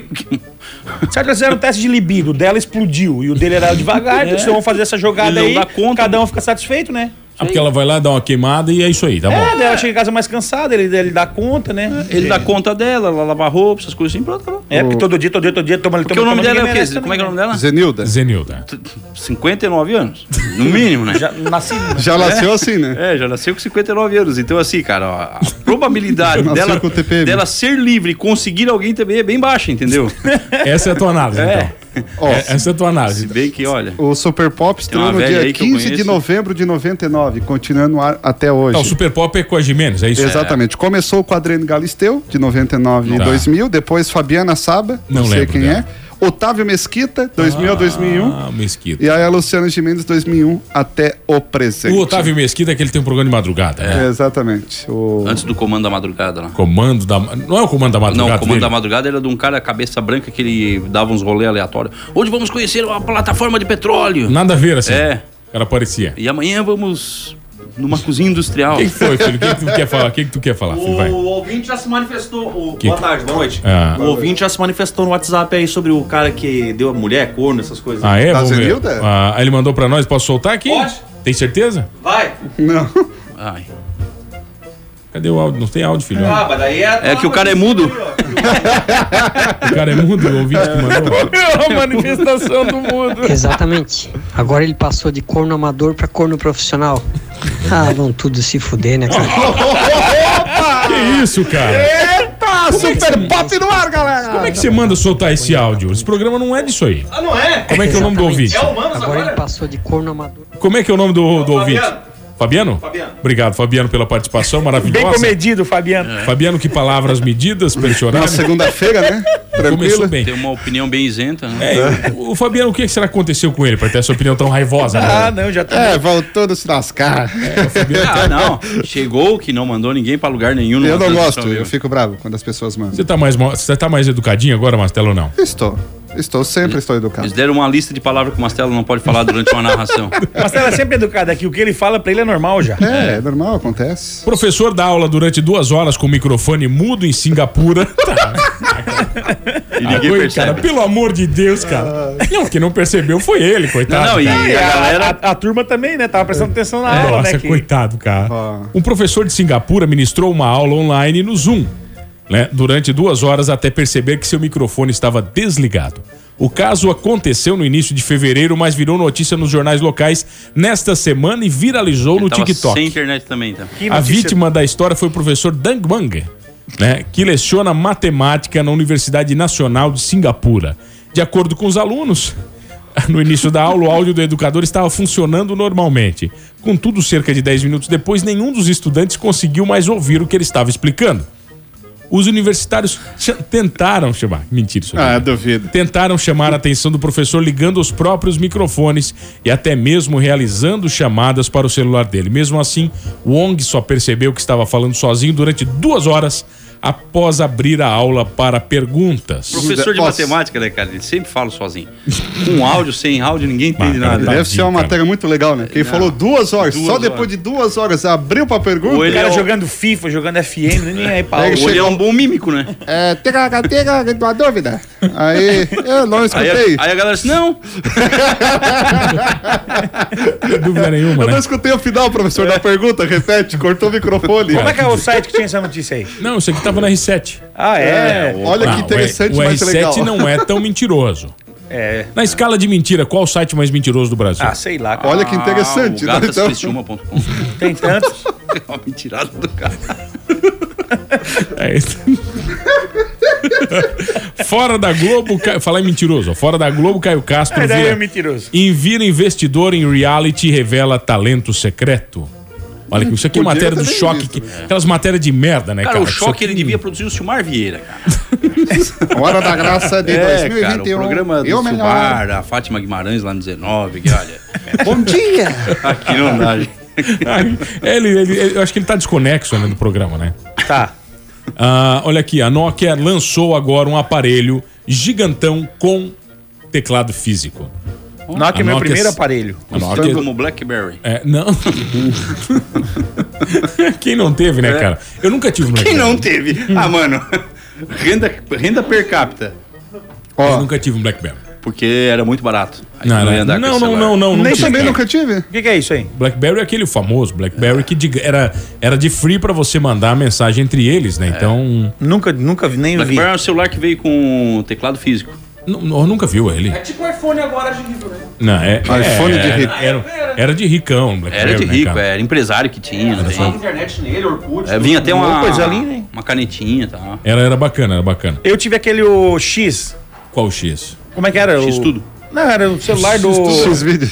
Speaker 1: Será que eles fizeram um teste de libido? O dela explodiu e o dele era devagar, então vocês vão fazer essa jogada
Speaker 7: Ele não
Speaker 1: aí,
Speaker 7: dá conta.
Speaker 1: cada um fica satisfeito, né?
Speaker 6: Ah, porque ela vai lá dar uma queimada e é isso aí, tá bom.
Speaker 1: É, daí ela chega em casa mais cansada, ele, ele dá conta, né?
Speaker 7: Ele dá conta dela, ela lava roupa, essas coisas assim, pronto, acabou.
Speaker 1: É, porque todo dia, todo dia, todo dia, toma
Speaker 7: Porque o nome dela é o quê? Como é que é o nome dela?
Speaker 3: Zenilda.
Speaker 6: Zenilda.
Speaker 7: 59 anos. No mínimo, né?
Speaker 1: Já nasci.
Speaker 3: Já nasceu assim, né?
Speaker 7: É, já nasceu com 59 anos. Então, assim, cara, ó, a probabilidade dela, dela ser livre e conseguir alguém também é bem baixa, entendeu?
Speaker 6: Essa é a tua análise,
Speaker 7: É.
Speaker 6: então.
Speaker 3: Ó,
Speaker 6: É, essa é a tua análise.
Speaker 7: Se bem que, olha.
Speaker 3: O Super Pop estreou no dia
Speaker 7: aí que eu
Speaker 3: 15 de novembro de 99, continuando no ar até hoje.
Speaker 6: Tá, o Super Pop é com a Jimenez, é isso?
Speaker 3: Exatamente. Começou com o Adriano Galisteu, de 99 e
Speaker 6: Tá.
Speaker 3: 2000. Depois Fabiana Saba, não,
Speaker 6: Não
Speaker 3: sei
Speaker 6: lembro
Speaker 3: quem
Speaker 6: dela.
Speaker 3: é. Otávio Mesquita, 2000 a 2001.
Speaker 6: Ah, Mesquita.
Speaker 3: E aí a Luciana Gimenez, 2001 até o presente.
Speaker 6: O Otávio Mesquita é que ele tem um programa de madrugada, né?
Speaker 3: É, exatamente. O...
Speaker 7: Antes do comando da madrugada lá.
Speaker 6: Comando da. Não é o comando da madrugada?
Speaker 7: Não, o comando
Speaker 6: dele?
Speaker 7: da madrugada era de um cara cabeça branca que ele dava uns rolês aleatórios. Hoje vamos conhecer a plataforma de petróleo.
Speaker 6: Nada a ver, assim.
Speaker 7: É.
Speaker 6: O cara parecia.
Speaker 7: E amanhã vamos numa cozinha industrial.
Speaker 6: O que, que foi, filho? O que, que tu quer falar? O que, que tu quer falar, filho? Vai.
Speaker 8: O ouvinte já se manifestou. o-
Speaker 6: Que-
Speaker 8: Boa tarde, boa noite.
Speaker 6: Ah.
Speaker 8: O ouvinte já se manifestou no WhatsApp aí sobre o cara que deu a mulher, corno, essas coisas.
Speaker 6: Ah, é?
Speaker 3: Da
Speaker 6: Vamos ver. Ah, ele mandou pra nós, posso soltar aqui?
Speaker 8: Pode.
Speaker 6: Tem certeza?
Speaker 8: Vai!
Speaker 3: Não.
Speaker 7: Ai.
Speaker 6: Cadê o áudio? Não tem áudio, filho.
Speaker 8: Ah, mas daí é.
Speaker 7: É que o cara é mudo.
Speaker 6: O cara é mudo, o ouvinte que mandou.
Speaker 1: a manifestação do mundo.
Speaker 9: Exatamente. Agora ele passou de corno amador pra corno profissional. Ah, vão tudo se fuder, né, cara?
Speaker 6: Que isso, cara?
Speaker 3: Eita, super pop no ar, galera!
Speaker 6: Como é que você manda soltar esse áudio? Esse programa não é disso aí.
Speaker 8: Ah, não é?
Speaker 6: Como é que é o nome do ouvinte?
Speaker 8: É humanos
Speaker 9: Agora ele
Speaker 8: agora?
Speaker 9: passou de corno amador.
Speaker 6: Como é que é o nome do, do ouvinte? Fabiano?
Speaker 8: Fabiano.
Speaker 6: Obrigado, Fabiano, pela participação
Speaker 1: Bem
Speaker 6: maravilhosa.
Speaker 1: comedido, Fabiano.
Speaker 6: Fabiano, que palavras medidas para esse
Speaker 3: Na segunda-feira, né?
Speaker 6: Começou
Speaker 3: Tranquilo.
Speaker 6: bem.
Speaker 7: Tem uma opinião bem isenta, né?
Speaker 6: É, o, o Fabiano, o que será que aconteceu com ele para ter essa opinião tão raivosa?
Speaker 1: Ah,
Speaker 6: Né?
Speaker 1: não, já tá.
Speaker 3: É, voltou a se lascar.
Speaker 7: Ah, não. Chegou que não mandou ninguém pra lugar nenhum.
Speaker 3: Eu não gosto, eu fico bravo quando as pessoas mandam.
Speaker 6: Você tá mais, você tá mais educadinho agora, Marcelo, ou não?
Speaker 3: Estou. Estou, sempre estou educado.
Speaker 7: Eles deram uma lista de palavras que o Mastelo não pode falar durante uma narração.
Speaker 1: Mas ela é sempre educada aqui. O que ele fala pra ele é normal já.
Speaker 3: É, é normal, acontece.
Speaker 6: Professor dá aula durante duas horas com o microfone mudo em Singapura. Tá.
Speaker 7: E ninguém percebe.
Speaker 6: Cara, pelo amor de Deus, cara. Não, quem não percebeu foi ele, coitado.
Speaker 7: Não, não, e a galera.
Speaker 1: a, a turma também, né? Tava prestando atenção na aula,
Speaker 6: Nossa,
Speaker 1: né? que-
Speaker 6: coitado, cara. Um professor de Singapura ministrou uma aula online no Zoom, né, durante duas horas até perceber que seu microfone estava desligado. O caso aconteceu no início de fevereiro, mas virou notícia nos jornais locais nesta semana e viralizou no
Speaker 7: Tava
Speaker 6: TikTok.
Speaker 7: sem internet também, tá?
Speaker 1: que
Speaker 6: A vítima da história foi o professor Dang Wang, né, que leciona matemática na Universidade Nacional de Singapura. De acordo com os alunos, no início da aula, o áudio do educador estava funcionando normalmente. Contudo, cerca de 10 minutos depois, nenhum dos estudantes conseguiu mais ouvir o que ele estava explicando. Os universitários tentaram chamar. Mentira, isso.
Speaker 3: Ah, duvido.
Speaker 6: Tentaram chamar a atenção do professor ligando os próprios microfones e até mesmo realizando chamadas para o celular dele. Mesmo assim, Wong só percebeu que estava falando sozinho durante duas horas após abrir a aula para perguntas.
Speaker 7: Professor de
Speaker 3: Nossa.
Speaker 7: matemática, né, cara? Ele sempre fala sozinho. Com áudio, sem áudio, ninguém entende nada.
Speaker 6: tá-
Speaker 3: Deve ser uma matéria muito legal, né? Quem falou duas horas,
Speaker 7: Duas
Speaker 3: só
Speaker 7: horas.
Speaker 3: depois de duas horas abriu pra pergunta.
Speaker 1: O
Speaker 7: ele
Speaker 1: cara
Speaker 7: é o-
Speaker 1: jogando FIFA, jogando FM, nem aí pra
Speaker 7: ele é um bom mímico, né?
Speaker 3: É, tega, tua dúvida. Aí, eu não
Speaker 7: Aí,
Speaker 3: escutei.
Speaker 7: a- aí a galera disse, não,
Speaker 6: Não dúvida nenhuma,
Speaker 3: Eu não
Speaker 6: né?
Speaker 3: escutei o final, professor, da pergunta. Repete, cortou o microfone.
Speaker 1: Como é que é o site que tinha essa notícia aí?
Speaker 6: Não, isso aqui tava no R7.
Speaker 1: Ah, é?
Speaker 3: Olha
Speaker 6: Não,
Speaker 3: que interessante,
Speaker 6: o, R- o R7
Speaker 3: legal.
Speaker 6: não é tão mentiroso.
Speaker 1: É.
Speaker 6: Na escala de mentira, qual o site mais mentiroso do Brasil?
Speaker 1: Ah, sei lá. cara.
Speaker 3: Olha que interessante.
Speaker 7: ah, o
Speaker 3: né? Então.
Speaker 1: Tem tantos.
Speaker 7: Uma mentirada do cara.
Speaker 6: É isso. Fora da Globo, Ca- falar em mentiroso. ó. Fora da Globo, Caio Castro
Speaker 1: É, daí
Speaker 6: vira,
Speaker 1: é mentiroso.
Speaker 6: Invira investidor em reality e revela talento secreto. Olha, isso aqui é matéria do choque.
Speaker 3: visto,
Speaker 6: que- aquelas matérias de merda, né, cara?
Speaker 7: Cara, o choque
Speaker 6: aqui-
Speaker 7: ele devia produzir o Silmar Vieira, cara.
Speaker 3: Hora da graça de
Speaker 7: É, cara,
Speaker 3: 2021.
Speaker 7: o programa do
Speaker 3: eu melhor.
Speaker 7: Silmar, a Fátima Guimarães lá no 19, que olha,
Speaker 3: Bom dia.
Speaker 7: aqui não dá, gente.
Speaker 6: ele, ele- ele- eu acho que ele tá desconexo né, do programa, né?
Speaker 1: Tá.
Speaker 6: Ah, olha aqui, a Nokia lançou agora um aparelho gigantão com teclado físico.
Speaker 1: Nokia é meu
Speaker 6: Nokia-
Speaker 1: primeiro aparelho.
Speaker 6: A Nokia,
Speaker 7: Como Blackberry.
Speaker 6: é, não. Quem não teve, né, cara? Eu nunca tive um
Speaker 7: Quem
Speaker 6: Blackberry.
Speaker 7: não teve? Ah, mano, renda, renda per capita.
Speaker 6: Eu
Speaker 3: Ó,
Speaker 6: nunca tive um Blackberry.
Speaker 7: Porque era muito barato. Aí
Speaker 6: Não,
Speaker 7: tu ia
Speaker 6: não,
Speaker 7: andar com
Speaker 6: não,
Speaker 7: esse
Speaker 6: não,
Speaker 7: celular.
Speaker 6: não, não, não
Speaker 3: nem
Speaker 6: tinha.
Speaker 3: também nunca tive.
Speaker 1: O que, que é isso aí?
Speaker 6: Blackberry é aquele famoso Blackberry que de- era, era de free pra você mandar a mensagem entre eles, né? Então,
Speaker 1: Nunca, nunca vi, nem vi.
Speaker 7: Blackberry é um celular que veio com teclado físico.
Speaker 6: Nu- nunca viu ele.
Speaker 8: É tipo iPhone agora de rico, né?
Speaker 6: Não, é,
Speaker 3: iPhone
Speaker 6: é,
Speaker 3: de rico.
Speaker 6: Era, era de ricão, Blackberry,
Speaker 7: Era de
Speaker 6: né,
Speaker 7: rico,
Speaker 6: cara?
Speaker 7: era empresário que tinha. né?
Speaker 8: Tinha internet nele, Orkut.
Speaker 7: É, vinha até uma,
Speaker 1: coisa ali, né?
Speaker 7: uma canetinha e tal.
Speaker 6: Era, era bacana, era bacana.
Speaker 1: Eu tive aquele o X.
Speaker 6: Qual o X?
Speaker 1: Como é que era?
Speaker 7: X
Speaker 1: o...
Speaker 7: tudo.
Speaker 1: Não, era o celular do.
Speaker 3: X-Video.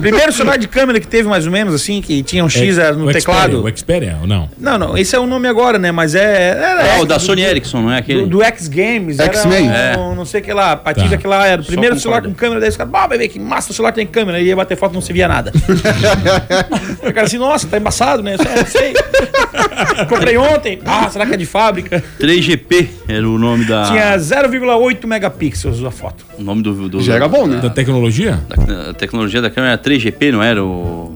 Speaker 1: Primeiro celular de câmera que teve, mais ou menos, assim, que tinha um X era no
Speaker 6: É, o
Speaker 1: teclado.
Speaker 6: Xperia, O Xperia, ou não?
Speaker 1: Não, não, esse é o nome agora, né? Mas é. Era
Speaker 7: Ah, o
Speaker 1: X,
Speaker 7: da
Speaker 1: do-
Speaker 7: Sony Ericsson, não é aquele?
Speaker 1: Do, do X Games, era
Speaker 3: X-Men.
Speaker 1: um,
Speaker 7: É.
Speaker 1: não sei o que lá, a partir
Speaker 6: Tá.
Speaker 1: que lá era o primeiro celular com câmera, daí os caras, ah, bebê, que massa o celular tem câmera, e ia bater foto não se via nada. o cara assim, nossa, tá embaçado, né? É, sei. Comprei ontem, ah, será que é de fábrica?
Speaker 7: 3GP era o nome da.
Speaker 1: Tinha 0,8 megapixels a foto.
Speaker 7: O nome do. do
Speaker 3: Já era bom, né?
Speaker 6: Da tecnologia?
Speaker 7: da- a tecnologia da câmera era 3GP, não era o.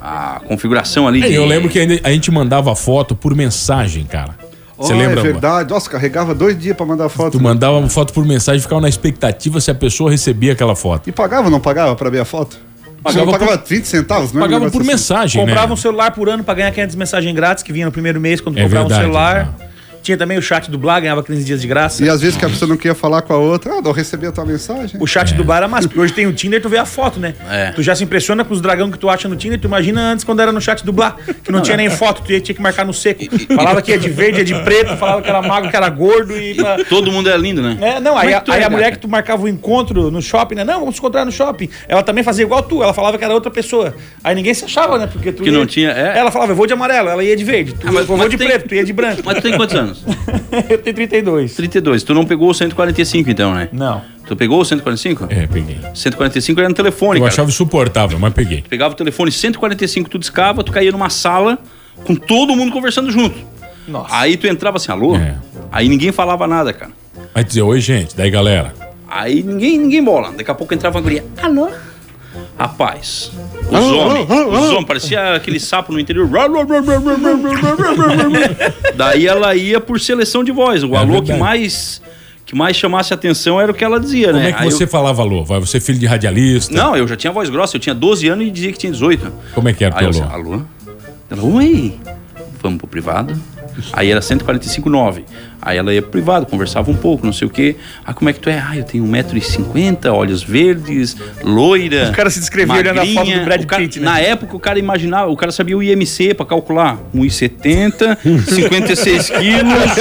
Speaker 7: A configuração ali.
Speaker 6: É,
Speaker 7: de-
Speaker 6: eu lembro que a gente mandava foto por mensagem, cara. Você
Speaker 3: Oh,
Speaker 6: lembra?
Speaker 3: É verdade. Nossa, carregava dois dias pra mandar foto.
Speaker 6: Tu mandava uma foto por mensagem e ficava na expectativa se a pessoa recebia aquela foto.
Speaker 3: E pagava ou não pagava pra ver a foto?
Speaker 6: Pagava
Speaker 3: não pagava
Speaker 6: por-
Speaker 3: 30 centavos, não é um
Speaker 6: Pagava por
Speaker 3: assim?
Speaker 6: mensagem,
Speaker 1: Comprava
Speaker 6: né?
Speaker 1: um celular por ano pra ganhar 500 mensagens grátis que vinha no primeiro mês quando
Speaker 6: É
Speaker 1: comprava
Speaker 6: verdade,
Speaker 1: um celular. Tinha também o chat do Blá, ganhava 15 dias de graça.
Speaker 3: E às vezes que a pessoa não queria falar com a outra, ah, não recebi a tua mensagem.
Speaker 1: O chat do bar era massa, porque hoje tem o Tinder, tu vê a foto, né?
Speaker 7: É.
Speaker 1: Tu já se impressiona com os dragão que tu acha no Tinder, tu imagina antes quando era no chat do Blá, que não tinha nem foto, tu ia- tinha que marcar no seco. Falava que ia de verde, ia de preto, falava que era magro, que era gordo e... pra-
Speaker 7: Todo mundo é lindo, né?
Speaker 1: É, não, aí,
Speaker 7: é
Speaker 1: a, aí
Speaker 7: é,
Speaker 1: a mulher que tu marcava o encontro no shopping, né? Não, vamos se encontrar no shopping. Ela também fazia igual tu, ela falava que era outra pessoa. Aí ninguém se achava, né? Porque tu
Speaker 7: Que
Speaker 1: ia-
Speaker 7: não tinha- é.
Speaker 1: Ela falava, eu vou de amarelo, ela ia de verde. Tu,
Speaker 7: Ah, mas-
Speaker 1: eu vou
Speaker 7: mas
Speaker 1: de
Speaker 7: tem-
Speaker 1: preto, tu ia de branco.
Speaker 7: Mas tu tem quantos anos?
Speaker 1: eu tenho 32.
Speaker 7: 32. Tu não pegou o 145 então, né?
Speaker 1: Não.
Speaker 7: Tu pegou o 145?
Speaker 6: É, peguei.
Speaker 7: 145 era no telefone,
Speaker 6: Eu
Speaker 7: cara.
Speaker 6: achava insuportável, mas peguei.
Speaker 7: Pegava o telefone 145, tu discava, tu caía numa sala com todo mundo conversando junto.
Speaker 1: Nossa.
Speaker 7: Aí tu entrava assim, alô?
Speaker 6: É.
Speaker 7: Aí ninguém falava nada, cara.
Speaker 6: Vai dizer, oi, gente. Daí, galera.
Speaker 7: Aí ninguém, ninguém bola. Daqui a pouco entrava uma guria. Alô? Rapaz, os
Speaker 3: Alô,
Speaker 7: homens,
Speaker 3: alô, alô.
Speaker 7: os homens, parecia aquele sapo no interior. Daí ela ia por seleção de voz. O
Speaker 6: É
Speaker 7: alô que mais, que mais chamasse atenção era o que ela dizia,
Speaker 6: Como
Speaker 7: né?
Speaker 6: é que
Speaker 7: Aí
Speaker 6: você
Speaker 7: eu-
Speaker 6: falava alô? Vai, você é filho de radialista?
Speaker 7: Não, eu já tinha voz grossa, eu tinha 12 anos e dizia que tinha 18.
Speaker 6: Como é que era
Speaker 7: eu
Speaker 6: alô?
Speaker 7: alô? Ela, oi, vamos pro privado? Aí era 145,9. Aí ela ia pro privado, conversava um pouco, não sei o quê. Ah, como é que tu é? Ah, eu tenho 1,50m, olhos verdes, loira.
Speaker 1: O cara se descrevia olhando a foto do Brad Pitt, né?
Speaker 7: Na época o cara imaginava, o cara sabia o IMC pra calcular. 1,70, 56 quilos.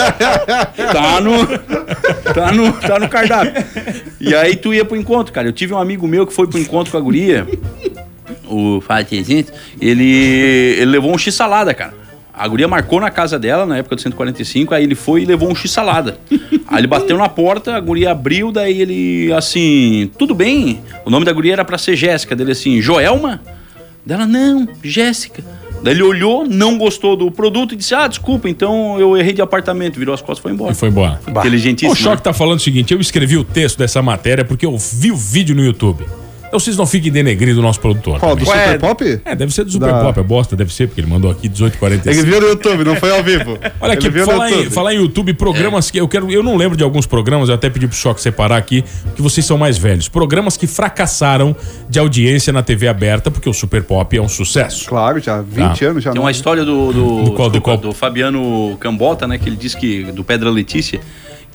Speaker 7: Tá no, tá no, tá no cardápio. E aí tu ia pro encontro, cara. Eu tive um amigo meu que foi pro encontro com a guria, o Fatizento, ele, ele levou um x-salada, cara. A guria marcou na casa dela, na época do 145, aí ele foi e levou um x-salada. Aí ele bateu na porta, a guria abriu, daí ele, assim, tudo bem? O nome da guria era pra ser Jéssica, dele assim, Joelma? Dela, não, Jéssica. Daí ele olhou, não gostou do produto e disse, ah, desculpa, então eu errei de apartamento, virou as costas e foi embora.
Speaker 6: E foi embora.
Speaker 7: Inteligentíssimo.
Speaker 6: O Choque
Speaker 7: né?
Speaker 6: tá falando o seguinte: eu escrevi o texto dessa matéria porque eu vi o vídeo no YouTube. Então vocês não fiquem denegrindo o nosso produtor.
Speaker 3: Qual, do
Speaker 1: é?
Speaker 3: Super Pop?
Speaker 6: É, deve ser do Super
Speaker 3: Da-
Speaker 6: Pop, é bosta, deve ser, porque ele mandou aqui 1845.
Speaker 3: Ele viu no YouTube, não foi ao vivo.
Speaker 6: Olha aqui, falar em,
Speaker 3: YouTube.
Speaker 6: falar em YouTube, programas que eu quero. Eu não lembro de alguns programas, eu até pedi pro Choque separar aqui, que vocês são mais velhos. Programas que fracassaram de audiência na TV aberta, porque o Super Pop é um sucesso.
Speaker 3: Claro, já 20
Speaker 6: Tá.
Speaker 3: anos já.
Speaker 7: Tem
Speaker 3: não.
Speaker 7: uma história do, do,
Speaker 6: Do qual- do
Speaker 7: desculpa,
Speaker 6: qual?
Speaker 7: do Fabiano Cambota, né? Que ele disse que. Do Pedra Letícia.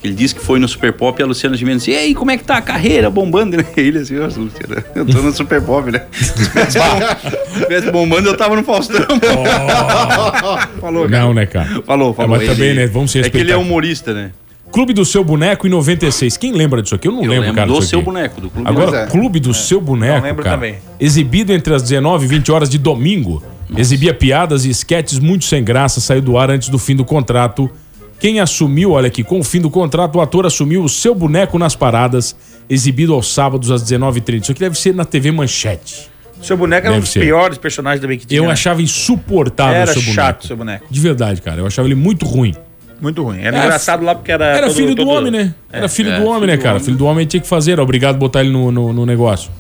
Speaker 7: Ele disse que foi no Super Pop e a Luciana Gimenez disse: E aí, como é que tá a carreira bombando? Ele assim, nossa, Luciana, eu tô no Super Pop, né? Se tivesse bom- se tivesse bombando, eu tava no Faustão. falou, cara.
Speaker 6: Não, né, cara?
Speaker 7: Falou, falou.
Speaker 6: mas também, né, vamos se
Speaker 7: É que ele é
Speaker 6: respeitar.
Speaker 7: humorista, né?
Speaker 6: Clube do Seu Boneco em 96. Quem lembra disso aqui? Eu não
Speaker 7: Eu
Speaker 6: lembro,
Speaker 7: lembro
Speaker 6: cara.
Speaker 7: do
Speaker 6: disso
Speaker 7: Seu
Speaker 6: aqui.
Speaker 7: Boneco, do Clube
Speaker 6: Agora,
Speaker 3: é.
Speaker 6: Clube do Seu Boneco,
Speaker 1: lembro
Speaker 6: cara.
Speaker 1: também.
Speaker 6: Exibido entre as 19 e 20 horas de domingo. Exibia piadas e esquetes muito sem graça, saiu do ar antes do fim do contrato. Quem assumiu, olha aqui, com o fim do contrato, o ator assumiu o seu boneco nas paradas, exibido aos sábados às 19h30. Isso aqui deve ser na TV Manchete.
Speaker 1: Seu boneco era um dos
Speaker 6: ser.
Speaker 1: piores personagens que tinha.
Speaker 6: Eu
Speaker 1: né?
Speaker 6: achava insuportável
Speaker 1: Era
Speaker 6: o seu boneco.
Speaker 1: chato seu boneco.
Speaker 6: De verdade, cara. Eu achava ele muito ruim.
Speaker 1: Muito ruim. Era
Speaker 6: É,
Speaker 1: engraçado lá porque era.
Speaker 6: Era
Speaker 1: todo-
Speaker 6: filho do
Speaker 1: todo-
Speaker 6: homem, né? Era
Speaker 1: É,
Speaker 6: filho
Speaker 7: é,
Speaker 6: do homem,
Speaker 7: filho
Speaker 6: né,
Speaker 7: do
Speaker 6: cara?
Speaker 7: homem.
Speaker 6: Filho do homem tinha que fazer, era obrigado a botar ele no, no, no negócio.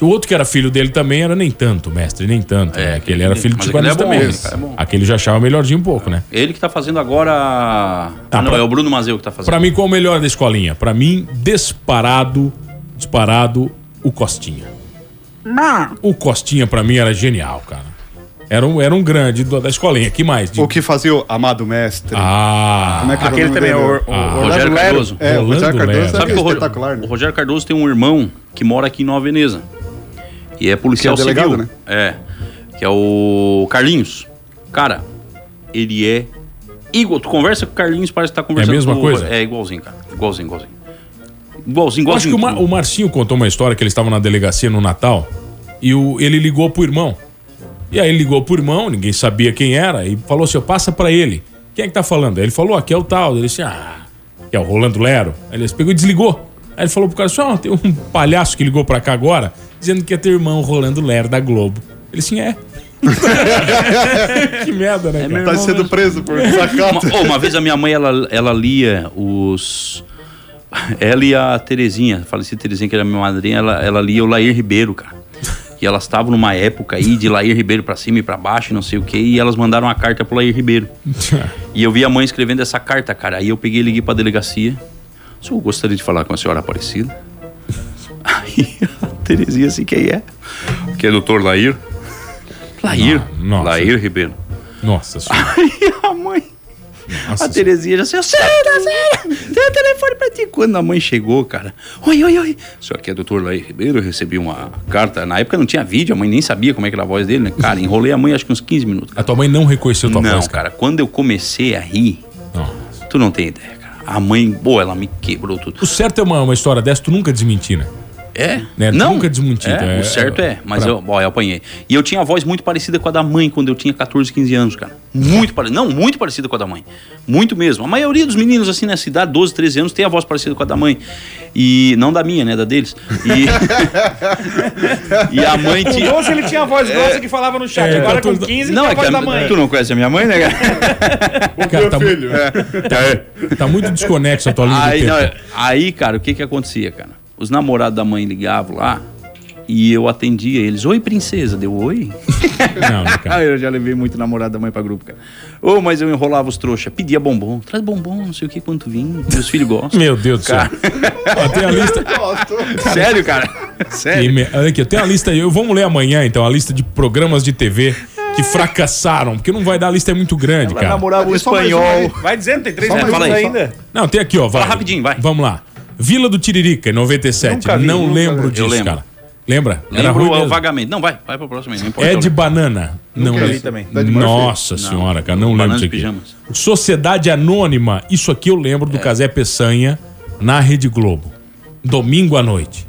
Speaker 6: O outro que era filho dele também era nem tanto, mestre, nem tanto.
Speaker 7: É,
Speaker 6: né? Aquele era filho de
Speaker 7: aquele é
Speaker 6: também.
Speaker 7: esse cara é bom.
Speaker 6: Aquele já achava melhorzinho um pouco, né?
Speaker 7: Ele que tá fazendo agora.
Speaker 6: Tá,
Speaker 7: ah, não,
Speaker 6: pra-
Speaker 7: é o Bruno Mazeu que tá fazendo.
Speaker 6: Pra mim, qual o melhor da escolinha? Pra mim, disparado, disparado, o Costinha. O Costinha, pra mim, era genial, cara. Era um, era um grande do- da escolinha. que mais? De-
Speaker 3: O que fazia o Amado Mestre.
Speaker 6: Ah,
Speaker 3: Como é que
Speaker 1: Aquele
Speaker 3: o
Speaker 1: também,
Speaker 3: dele?
Speaker 1: o, o
Speaker 6: Ah,
Speaker 1: Orlando
Speaker 7: Rogério
Speaker 1: Lero.
Speaker 7: Cardoso.
Speaker 3: É, o Rogério
Speaker 6: Lero.
Speaker 3: Cardoso
Speaker 7: Sabe
Speaker 3: é
Speaker 7: que o,
Speaker 3: espetacular, né?
Speaker 7: o Rogério Cardoso tem um irmão que mora aqui em Nova Veneza. E é policial
Speaker 3: Que é delegado,
Speaker 7: civil.
Speaker 3: né?
Speaker 7: É. Que é o Carlinhos. Cara, ele é igual. Tu conversa com o Carlinhos, parece que tá conversando
Speaker 6: É a mesma
Speaker 7: com o-
Speaker 6: coisa?
Speaker 7: É igualzinho, cara. Igualzinho, igualzinho. Igualzinho,
Speaker 6: Eu acho
Speaker 7: igualzinho.
Speaker 6: que o, Mar- o Marcinho contou uma história que eles estavam na delegacia no Natal e o- ele ligou pro irmão. E aí ele ligou pro irmão, ninguém sabia quem era, e falou assim: "Ó, passa pra ele. Quem é que tá falando? Aí ele falou: aqui é o tal. Ele disse: ah, que é o Rolando Lero. Aí ele pegou e desligou. Aí ele falou pro cara assim: ó, tem um palhaço que ligou pra cá agora, dizendo que é teu irmão Rolando Lero da Globo. Ele assim: é. que merda, né?
Speaker 7: É
Speaker 6: cara?
Speaker 3: Tá sendo
Speaker 7: mesmo.
Speaker 3: preso por
Speaker 7: Uma,
Speaker 3: sacata.
Speaker 7: ô, uma vez a minha mãe, ela, ela lia os. Ela e a Terezinha, falecida Terezinha, que era minha madrinha, ela, ela lia o Lair Ribeiro, cara. E elas estavam numa época aí de Lair Ribeiro pra cima e pra baixo, e não sei o quê, e elas mandaram uma carta pro Lair Ribeiro. E eu vi a mãe escrevendo essa carta, cara. Aí eu peguei e liguei pra delegacia. O senhor gostaria de falar com a senhora Aparecida? Aí a Terezinha assim, quem é? Que é doutor Lair? Lair?
Speaker 6: Não, nossa.
Speaker 7: Lair Ribeiro.
Speaker 6: Nossa senhora.
Speaker 7: Aí a mãe.
Speaker 6: Nossa
Speaker 7: a Terezinha já assim, sério, sério, tem o telefone pra ti. Quando a mãe chegou, cara, oi, oi, oi. Isso aqui é doutor Laí Ribeiro, eu recebi uma carta. Na época não tinha vídeo, a mãe nem sabia como é que era a voz dele, né? Cara, enrolei a mãe acho que uns 15 minutos.
Speaker 6: A tua mãe não reconheceu tua
Speaker 7: não,
Speaker 6: voz,
Speaker 7: cara, quando eu comecei a rir,
Speaker 6: Não.
Speaker 7: tu não tem ideia, cara. A mãe, pô, ela me quebrou tudo.
Speaker 6: O certo é uma, uma história dessa, tu nunca desmentir, né?
Speaker 7: É?
Speaker 6: Né?
Speaker 7: Não.
Speaker 6: Nunca desmentido.
Speaker 7: É,
Speaker 6: é-
Speaker 7: o certo é, mas
Speaker 6: pra-
Speaker 7: eu, ó, eu apanhei. E eu tinha a voz muito parecida com a da mãe quando eu tinha 14, 15 anos, cara. Muito parecida. Não, muito parecida com a da mãe. Muito mesmo. A maioria dos meninos, assim, nessa idade, 12, 13 anos, tem a voz parecida com a da mãe. E não da minha, né? Da deles. E, e a mãe
Speaker 1: Com
Speaker 7: tinha.
Speaker 1: 12 ele tinha a voz grossa que falava no chat.
Speaker 6: É,
Speaker 1: Agora
Speaker 6: tá
Speaker 1: com
Speaker 6: tudo-
Speaker 1: 15
Speaker 7: Não,
Speaker 1: tem a
Speaker 7: é que
Speaker 1: voz
Speaker 7: a-
Speaker 1: da mãe.
Speaker 7: tu não conhece a minha mãe, né, cara?
Speaker 6: Cara, tá, mu- tá muito desconexo a tua linha
Speaker 7: Aí, não, aí, cara, o que que acontecia, cara? Os namorados da mãe ligavam lá e eu atendia eles. Oi, princesa. Deu oi?
Speaker 6: Não, cara?
Speaker 7: Ah, eu já levei muito namorado da mãe pra grupo, cara. Ô, mas eu enrolava os trouxa, pedia bombom. Traz bombom, não sei o que, quanto vim. Meus filhos gostam.
Speaker 6: Meu Deus do céu.
Speaker 7: Cara.
Speaker 6: Ó, tem a lista.
Speaker 7: Sério, cara? Sério.
Speaker 6: E me- Olha aqui, eu tenho a lista. Eu, vamos ler amanhã, então, a lista de programas de TV que fracassaram, porque não vai dar, a lista é muito grande,
Speaker 7: Ela
Speaker 6: cara.
Speaker 7: namorava um
Speaker 3: um
Speaker 7: espanhol.
Speaker 1: Vai dizendo, tem três
Speaker 7: só-
Speaker 1: ainda.
Speaker 6: Não, tem aqui, ó. Vai.
Speaker 7: Fala rapidinho, vai.
Speaker 6: Vamos lá. Vila do Tiririca, em 97.
Speaker 1: Nunca vi,
Speaker 6: não
Speaker 1: nunca
Speaker 6: lembro
Speaker 7: vi.
Speaker 6: disso,
Speaker 7: Eu lembro.
Speaker 6: cara. Lembra?
Speaker 7: Lembro
Speaker 6: mesmo.
Speaker 7: vagamente. Não, vai, vai pra próxima aí. Não importa.
Speaker 6: É de banana. Não
Speaker 1: Nunca vi
Speaker 6: lembro.
Speaker 1: também.
Speaker 6: Nossa senhora, cara, não lembro
Speaker 7: Bananas
Speaker 6: disso aqui.
Speaker 7: pijamas.
Speaker 6: Sociedade Anônima, isso aqui eu lembro
Speaker 7: É.
Speaker 6: do Casé Peçanha na Rede Globo. Domingo à noite.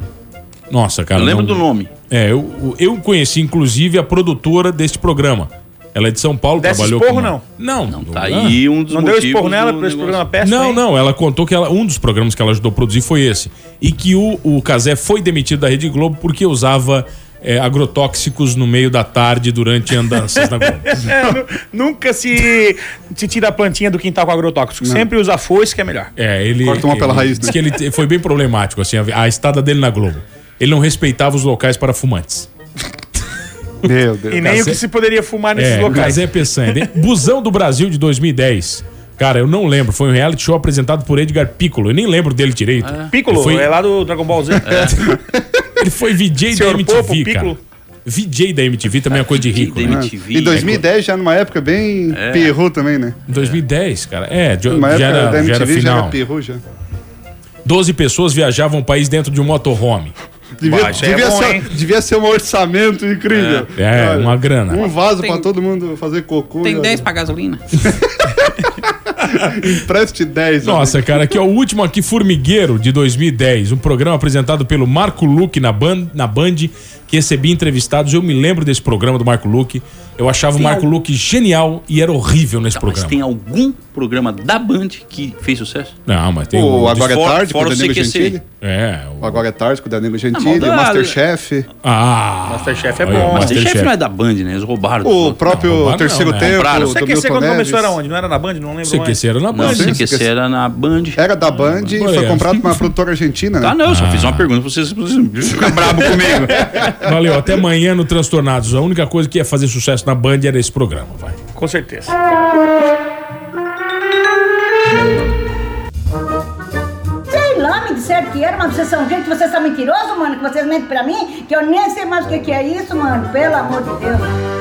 Speaker 6: Nossa, cara.
Speaker 7: Eu lembro
Speaker 6: não-
Speaker 7: do nome.
Speaker 6: É, eu, eu conheci inclusive a produtora deste programa. Ela é de São Paulo,
Speaker 1: Desse
Speaker 6: trabalhou
Speaker 1: esporro,
Speaker 6: com.
Speaker 1: não?
Speaker 6: Não,
Speaker 7: Não, tá aí um dos
Speaker 1: Não deu
Speaker 7: motivos
Speaker 1: esporro nela esse programa péssimo?
Speaker 6: Não,
Speaker 1: hein?
Speaker 6: não, ela contou que ela, um dos programas que ela ajudou a produzir foi esse. E que o, o Casé foi demitido da Rede Globo porque usava é, agrotóxicos no meio da tarde durante andanças na Globo.
Speaker 1: É, nu- nunca se, se tira a plantinha do quintal com agrotóxico. Sempre usa foice, que é melhor.
Speaker 6: É, ele.
Speaker 3: Corta uma pela
Speaker 6: ele
Speaker 3: raiz,
Speaker 6: Diz
Speaker 3: né?
Speaker 6: que ele foi bem problemático, assim, a, a estada dele na Globo. Ele não respeitava os locais para fumantes.
Speaker 3: Meu Deus.
Speaker 1: E nem o que se poderia fumar nesses
Speaker 6: É,
Speaker 1: locais.
Speaker 6: Casé Peçanha. De- Busão do Brasil de 2010. Cara, eu não lembro. Foi um reality show apresentado por Edgar Piccolo. Eu nem lembro dele direito.
Speaker 1: Piccolo,
Speaker 6: Ele foi,
Speaker 1: é lá do Dragon Ball Z.
Speaker 6: ele foi VJ da
Speaker 1: Senhor
Speaker 6: MTV,
Speaker 1: Popo,
Speaker 6: cara.
Speaker 1: Piccolo.
Speaker 6: VJ da MTV também é uma coisa de rico,
Speaker 7: Da
Speaker 6: né?
Speaker 7: MTV.
Speaker 3: Em 2010 já numa época bem
Speaker 7: É.
Speaker 3: perru também, né?
Speaker 6: Em 2010, cara. É, jo-
Speaker 3: Numa
Speaker 6: já
Speaker 3: época
Speaker 6: era,
Speaker 3: da
Speaker 6: já era
Speaker 3: MTV já era
Speaker 6: final.
Speaker 3: perru já.
Speaker 6: 12 pessoas viajavam o país dentro de um motorhome.
Speaker 3: Devia,
Speaker 1: aí é
Speaker 3: devia
Speaker 1: bom,
Speaker 3: ser, devia ser um orçamento incrível.
Speaker 6: É,
Speaker 3: Olha,
Speaker 6: uma grana.
Speaker 3: Um vaso pra todo mundo fazer cocô.
Speaker 10: Tem
Speaker 3: e,
Speaker 10: 10 pra gasolina.
Speaker 3: Empreste 10.
Speaker 6: Nossa, cara, aqui é o último aqui, Formigueiro, de 2010. Um programa apresentado pelo Marco Luque na, Band, na Band, que recebia entrevistados. Eu me lembro desse programa do Marco Luque. Eu achava o Marco Luque genial e era horrível nesse
Speaker 7: Tá, mas
Speaker 6: programa.
Speaker 7: tem algum programa da Band que fez sucesso?
Speaker 6: Não, mas tem
Speaker 3: O
Speaker 6: o...
Speaker 3: Agora é
Speaker 7: fora-
Speaker 3: Tarde com o Danilo
Speaker 7: CQC.
Speaker 3: Gentili.
Speaker 6: É,
Speaker 3: O
Speaker 6: o...
Speaker 3: Agora é Tarde com o Danilo Gentili.
Speaker 7: mas
Speaker 3: o Masterchef.
Speaker 6: Ah!
Speaker 1: Masterchef é bom.
Speaker 7: Masterchef não é da Band, né? Eles roubaram.
Speaker 3: O próprio
Speaker 6: Não, roubaram
Speaker 3: Terceiro
Speaker 6: não, né?
Speaker 3: Tempo.
Speaker 7: Compraram.
Speaker 3: do
Speaker 1: quando começou era onde? Não era na Band? Não lembro Mais.
Speaker 6: que era na
Speaker 7: Não,
Speaker 6: Band.
Speaker 3: esqueci.
Speaker 7: era na Band.
Speaker 3: Era da Band e foi comprado por uma produtora argentina, né?
Speaker 7: Ah, não, eu só fiz uma pergunta pra vocês, vocês ficam bravos comigo.
Speaker 6: Valeu, até amanhã no Transtornados. A única coisa que ia fazer sucesso na Band era esse programa, vai.
Speaker 1: Com certeza.
Speaker 5: Sei lá, me disseram que era, mas vocês são gente, vocês são mentirosos, mano, que vocês mentem pra mim, que eu nem sei mais o que que é isso, mano, pelo amor de Deus.